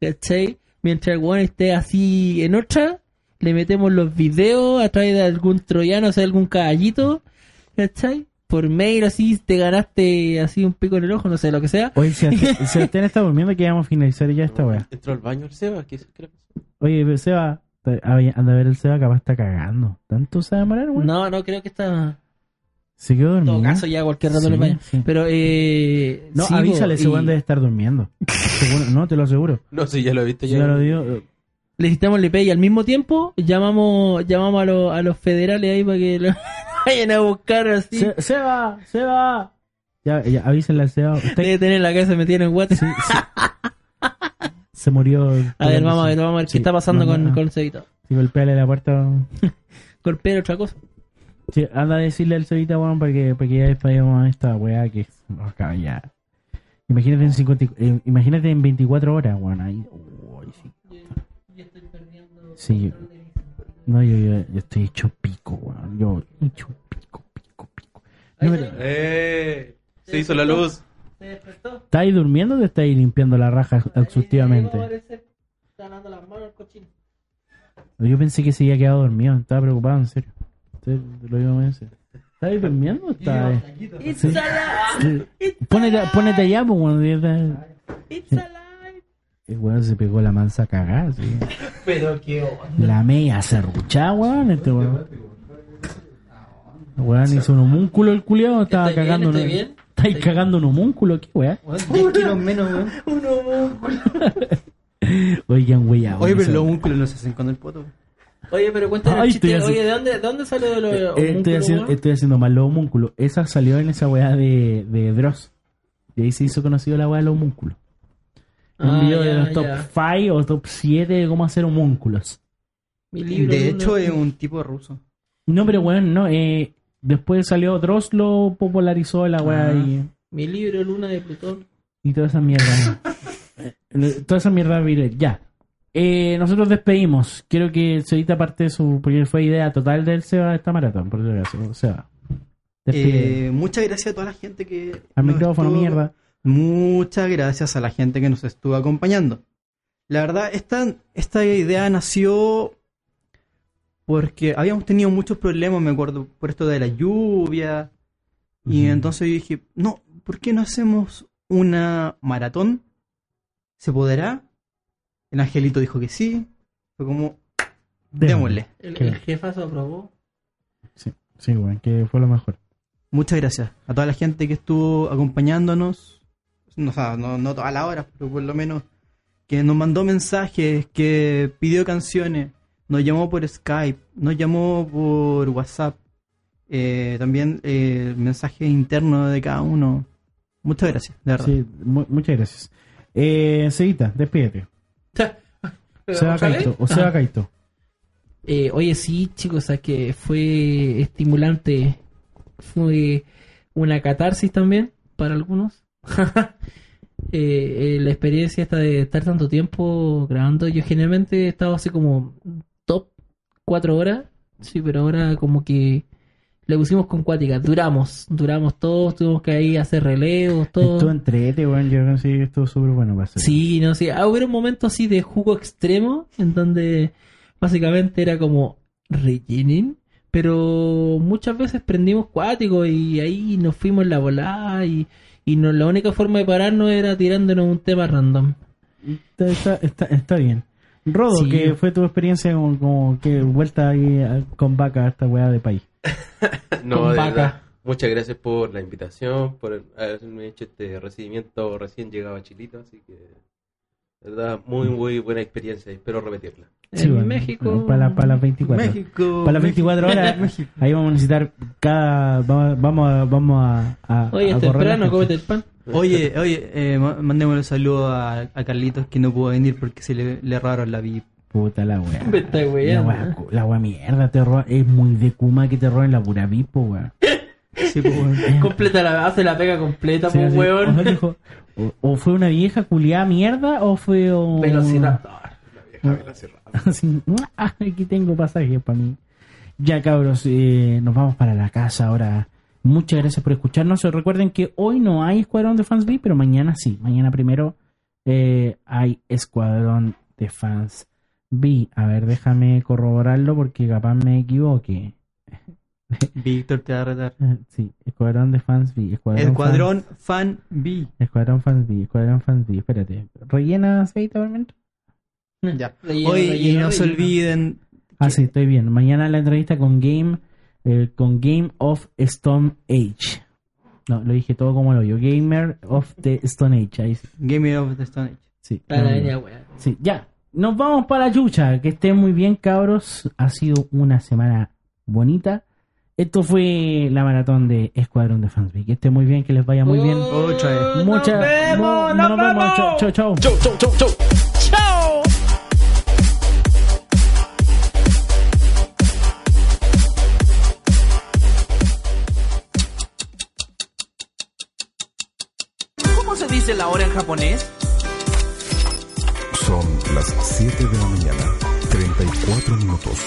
¿Cachai? Mientras el weón esté así en otra, le metemos los videos a través de algún troyano, o sea, algún caballito, ¿cachai? Por mail así, te ganaste así un pico en el ojo, no sé, lo que sea. Oye, si [laughs] Sebastián Sebastián está durmiendo, que vamos a finalizar ya esta weá. Entró al baño el Seba, ¿qué, qué le pasó? Oye, Seba, anda a ver el Seba, capaz está cagando. ¿Tanto se va a demorar, weón? No, no, creo que está... Se quedó En dormido. todo caso, ya cualquier rato Sí, le vaya. sí. Pero, eh... No, sí, avísale, ese y weón debe estar durmiendo. [laughs] Seguro- no, te lo aseguro. No sé, ya lo he visto. Ya Ya lo digo. Necesitamos el IP y al mismo tiempo llamamos llamamos a, los a los federales ahí para que lo [laughs] vayan a buscar así. Se- Seba, Seba. Ya, ya, avísenle al Seba. Usted Debe tener la cabeza metida en guate. sí, sí. [laughs] se murió. A ver, vamos a ver, vamos a ver Sí, qué está pasando no, con, no. con Cevita. Si golpeale la puerta. [laughs] Golpear otra cosa. Sí, anda a decirle al Cevita, weón, para que, para que ya despedamos a esta weá que es. acá ya. Imagínate en, 50 y- eh, imagínate en 24 horas, weón. Ahí. Uy, sí. Sí, yo- No, yo, yo, yo estoy hecho pico, weón. Yo hecho pico, pico, pico. No, pero- ¡Eh! Se hizo la luz. ¿Se despertó? ¿Estás ahí durmiendo o te estás ahí limpiando la raja exhaustivamente? Está. Yo pensé que se había quedado dormido, estaba preocupado, en serio. Te, lo digo muy en serio. ¿Estás ahí durmiendo o estás ahí? It's Sí. alive! Pónete, pónete allá, pues, cuando está- It's alive! El weón se pegó la mansa cagada, sí. Pero qué onda. La media serruchada, weón, este weón. El Weón hizo un homúnculo el culiao, estaba ¿Estoy bien? cagando ¿Estoy un... bien? ¿Estáis cagando un homúnculo? ¿Qué? 10 kilos menos, weón. [laughs] [laughs] Oigan, wey, Oye, pero los homúnculos no se hacen con el poto. Oye, pero cuéntame Ay, el chiste. Oye, ¿de dónde, de dónde salió de los Eh, estoy, homúnculos, haciendo, estoy haciendo mal los homúnculos. Esa salió en esa weá de, de Dross. Y ahí se hizo conocido la weá de los homúnculos. Un Ah, video de los top ya. 5 o top 7 de cómo hacer homúnculos. Mi libro De hecho, es un tipo ruso. No, pero weón, no. Eh, después salió Dross, lo popularizó la weá Ah. y, Mi libro Luna de Plutón. y toda esa mierda. [laughs] Eh, toda esa mierda viril. Ya. Eh, nosotros despedimos. Quiero que se edita parte de su. Porque fue idea total del Seba esta maratón. Por si acaso. Seba. Eh, muchas gracias a toda la gente que. Al micrófono, estuvo- mierda. Muchas gracias a la gente que nos estuvo acompañando. La verdad, esta, esta idea nació porque habíamos tenido muchos problemas, me acuerdo, por esto de la lluvia. Y entonces yo dije, no, ¿por qué no hacemos una maratón? ¿Se podrá? El angelito dijo que sí. Fue como, démosle. El, el jefazo aprobó. Sí, sí, weón, que fue lo mejor. Muchas gracias a toda la gente que estuvo acompañándonos. No, o sea, no, no todas las horas, pero por lo menos que nos mandó mensajes, que pidió canciones, nos llamó por Skype, nos llamó por WhatsApp. eh, también eh, mensajes internos de cada uno. Muchas gracias, de verdad. Sí, mu- muchas gracias. Eh, Cevita, despídete. Seba ¿Otra vez? Kaito, o Seba Ah. Kaito. Eh, oye, sí, chicos, o sea, que fue estimulante. Fue una catarsis también para algunos. [laughs] Eh, eh, la experiencia esta de estar tanto tiempo grabando. Yo generalmente he estado así como cuatro horas. Sí, pero ahora como que le pusimos con cuática. Duramos, duramos todos. Tuvimos que ahí hacer relevos, todo. Estuvo entrete, weón. Yo conseguí que estuvo súper bueno para. Sí, no sé. Ah, hubo un momento así de jugo extremo en donde básicamente era como rellenen, pero muchas veces prendimos cuático y ahí nos fuimos en la volada y, y no, la única forma de pararnos era tirándonos un tema random. Está, está, está, está bien. Rodo, Sí. que fue tu experiencia como, como que vuelta ahí a- con vaca a esta weá de país. [laughs] No, Con de vaca. verdad. Muchas gracias por la invitación, por haberme hecho este recibimiento recién llegado a Chilito, así que de verdad muy muy buena experiencia y espero repetirla. En bueno, México. Para, para las 24. México. Para las 24 horas, [laughs] México. ahí vamos a necesitar cada. Vamos, vamos a. Vamos a, a- Oye, a es correr temprano, cómete el pan. Oye, [laughs] oye, eh, ma- mandémosle un saludo a, a Carlitos que no pudo venir porque se le, le erraron la VIP. Puta la está La cu- la weá mierda, te roba. Es muy de Kuma que te roben la pura vipo, [laughs] weón. [laughs] Sí, pues. Completa la, hace la pega completa, Sí, pues, weón. o, dijo, o- o fue una vieja culiada mierda o fue un... Velociraptor. "Ah, aquí tengo pasajes para mí. Ya cabros, eh, nos vamos para la casa ahora. Muchas gracias por escucharnos. Recuerden que hoy no hay Escuadrón de Fans B, pero mañana sí. Mañana primero eh, hay Escuadrón de Fans B. A ver, déjame corroborarlo porque capaz me equivoque. [laughs] Víctor te va a retar. Eh, Sí, Escuadrón de Fans B. Escuadrón, Escuadrón Fan B. Escuadrón Fans B. Escuadrón Fans B. Espérate. ¿Rellena aceite por momento? Ya. Relleno, Hoy, y relleno, no se olviden. Ah, sí, estoy bien. Mañana la entrevista con Game, eh, con Game of Stone Age. No, lo dije todo como lo yo. Gamer of the Stone Age. Ahí sí. Game of the Stone Age. Sí, Está la no, niña, no. weón. Sí, ya. Nos vamos para la chucha. Que estén muy bien, cabros. Ha sido una semana bonita. Esto fue la maratón de Escuadrón de Fansby. Que estén muy bien, que les vaya muy bien. Otra vez. Muchas ¡Nos vemos! no- ¡Nos vemos! Chau, chau, chau. ¡Chao! Se dice la hora en japonés? Son las 7 de la mañana, 34 minutos.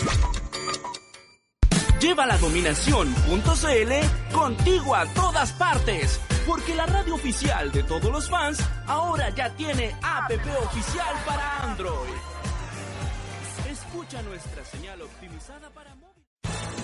Lleva la dominación.cl contigo a todas partes, porque la radio oficial de todos los fans ahora ya tiene app oficial para Android. Escucha nuestra señal optimizada para.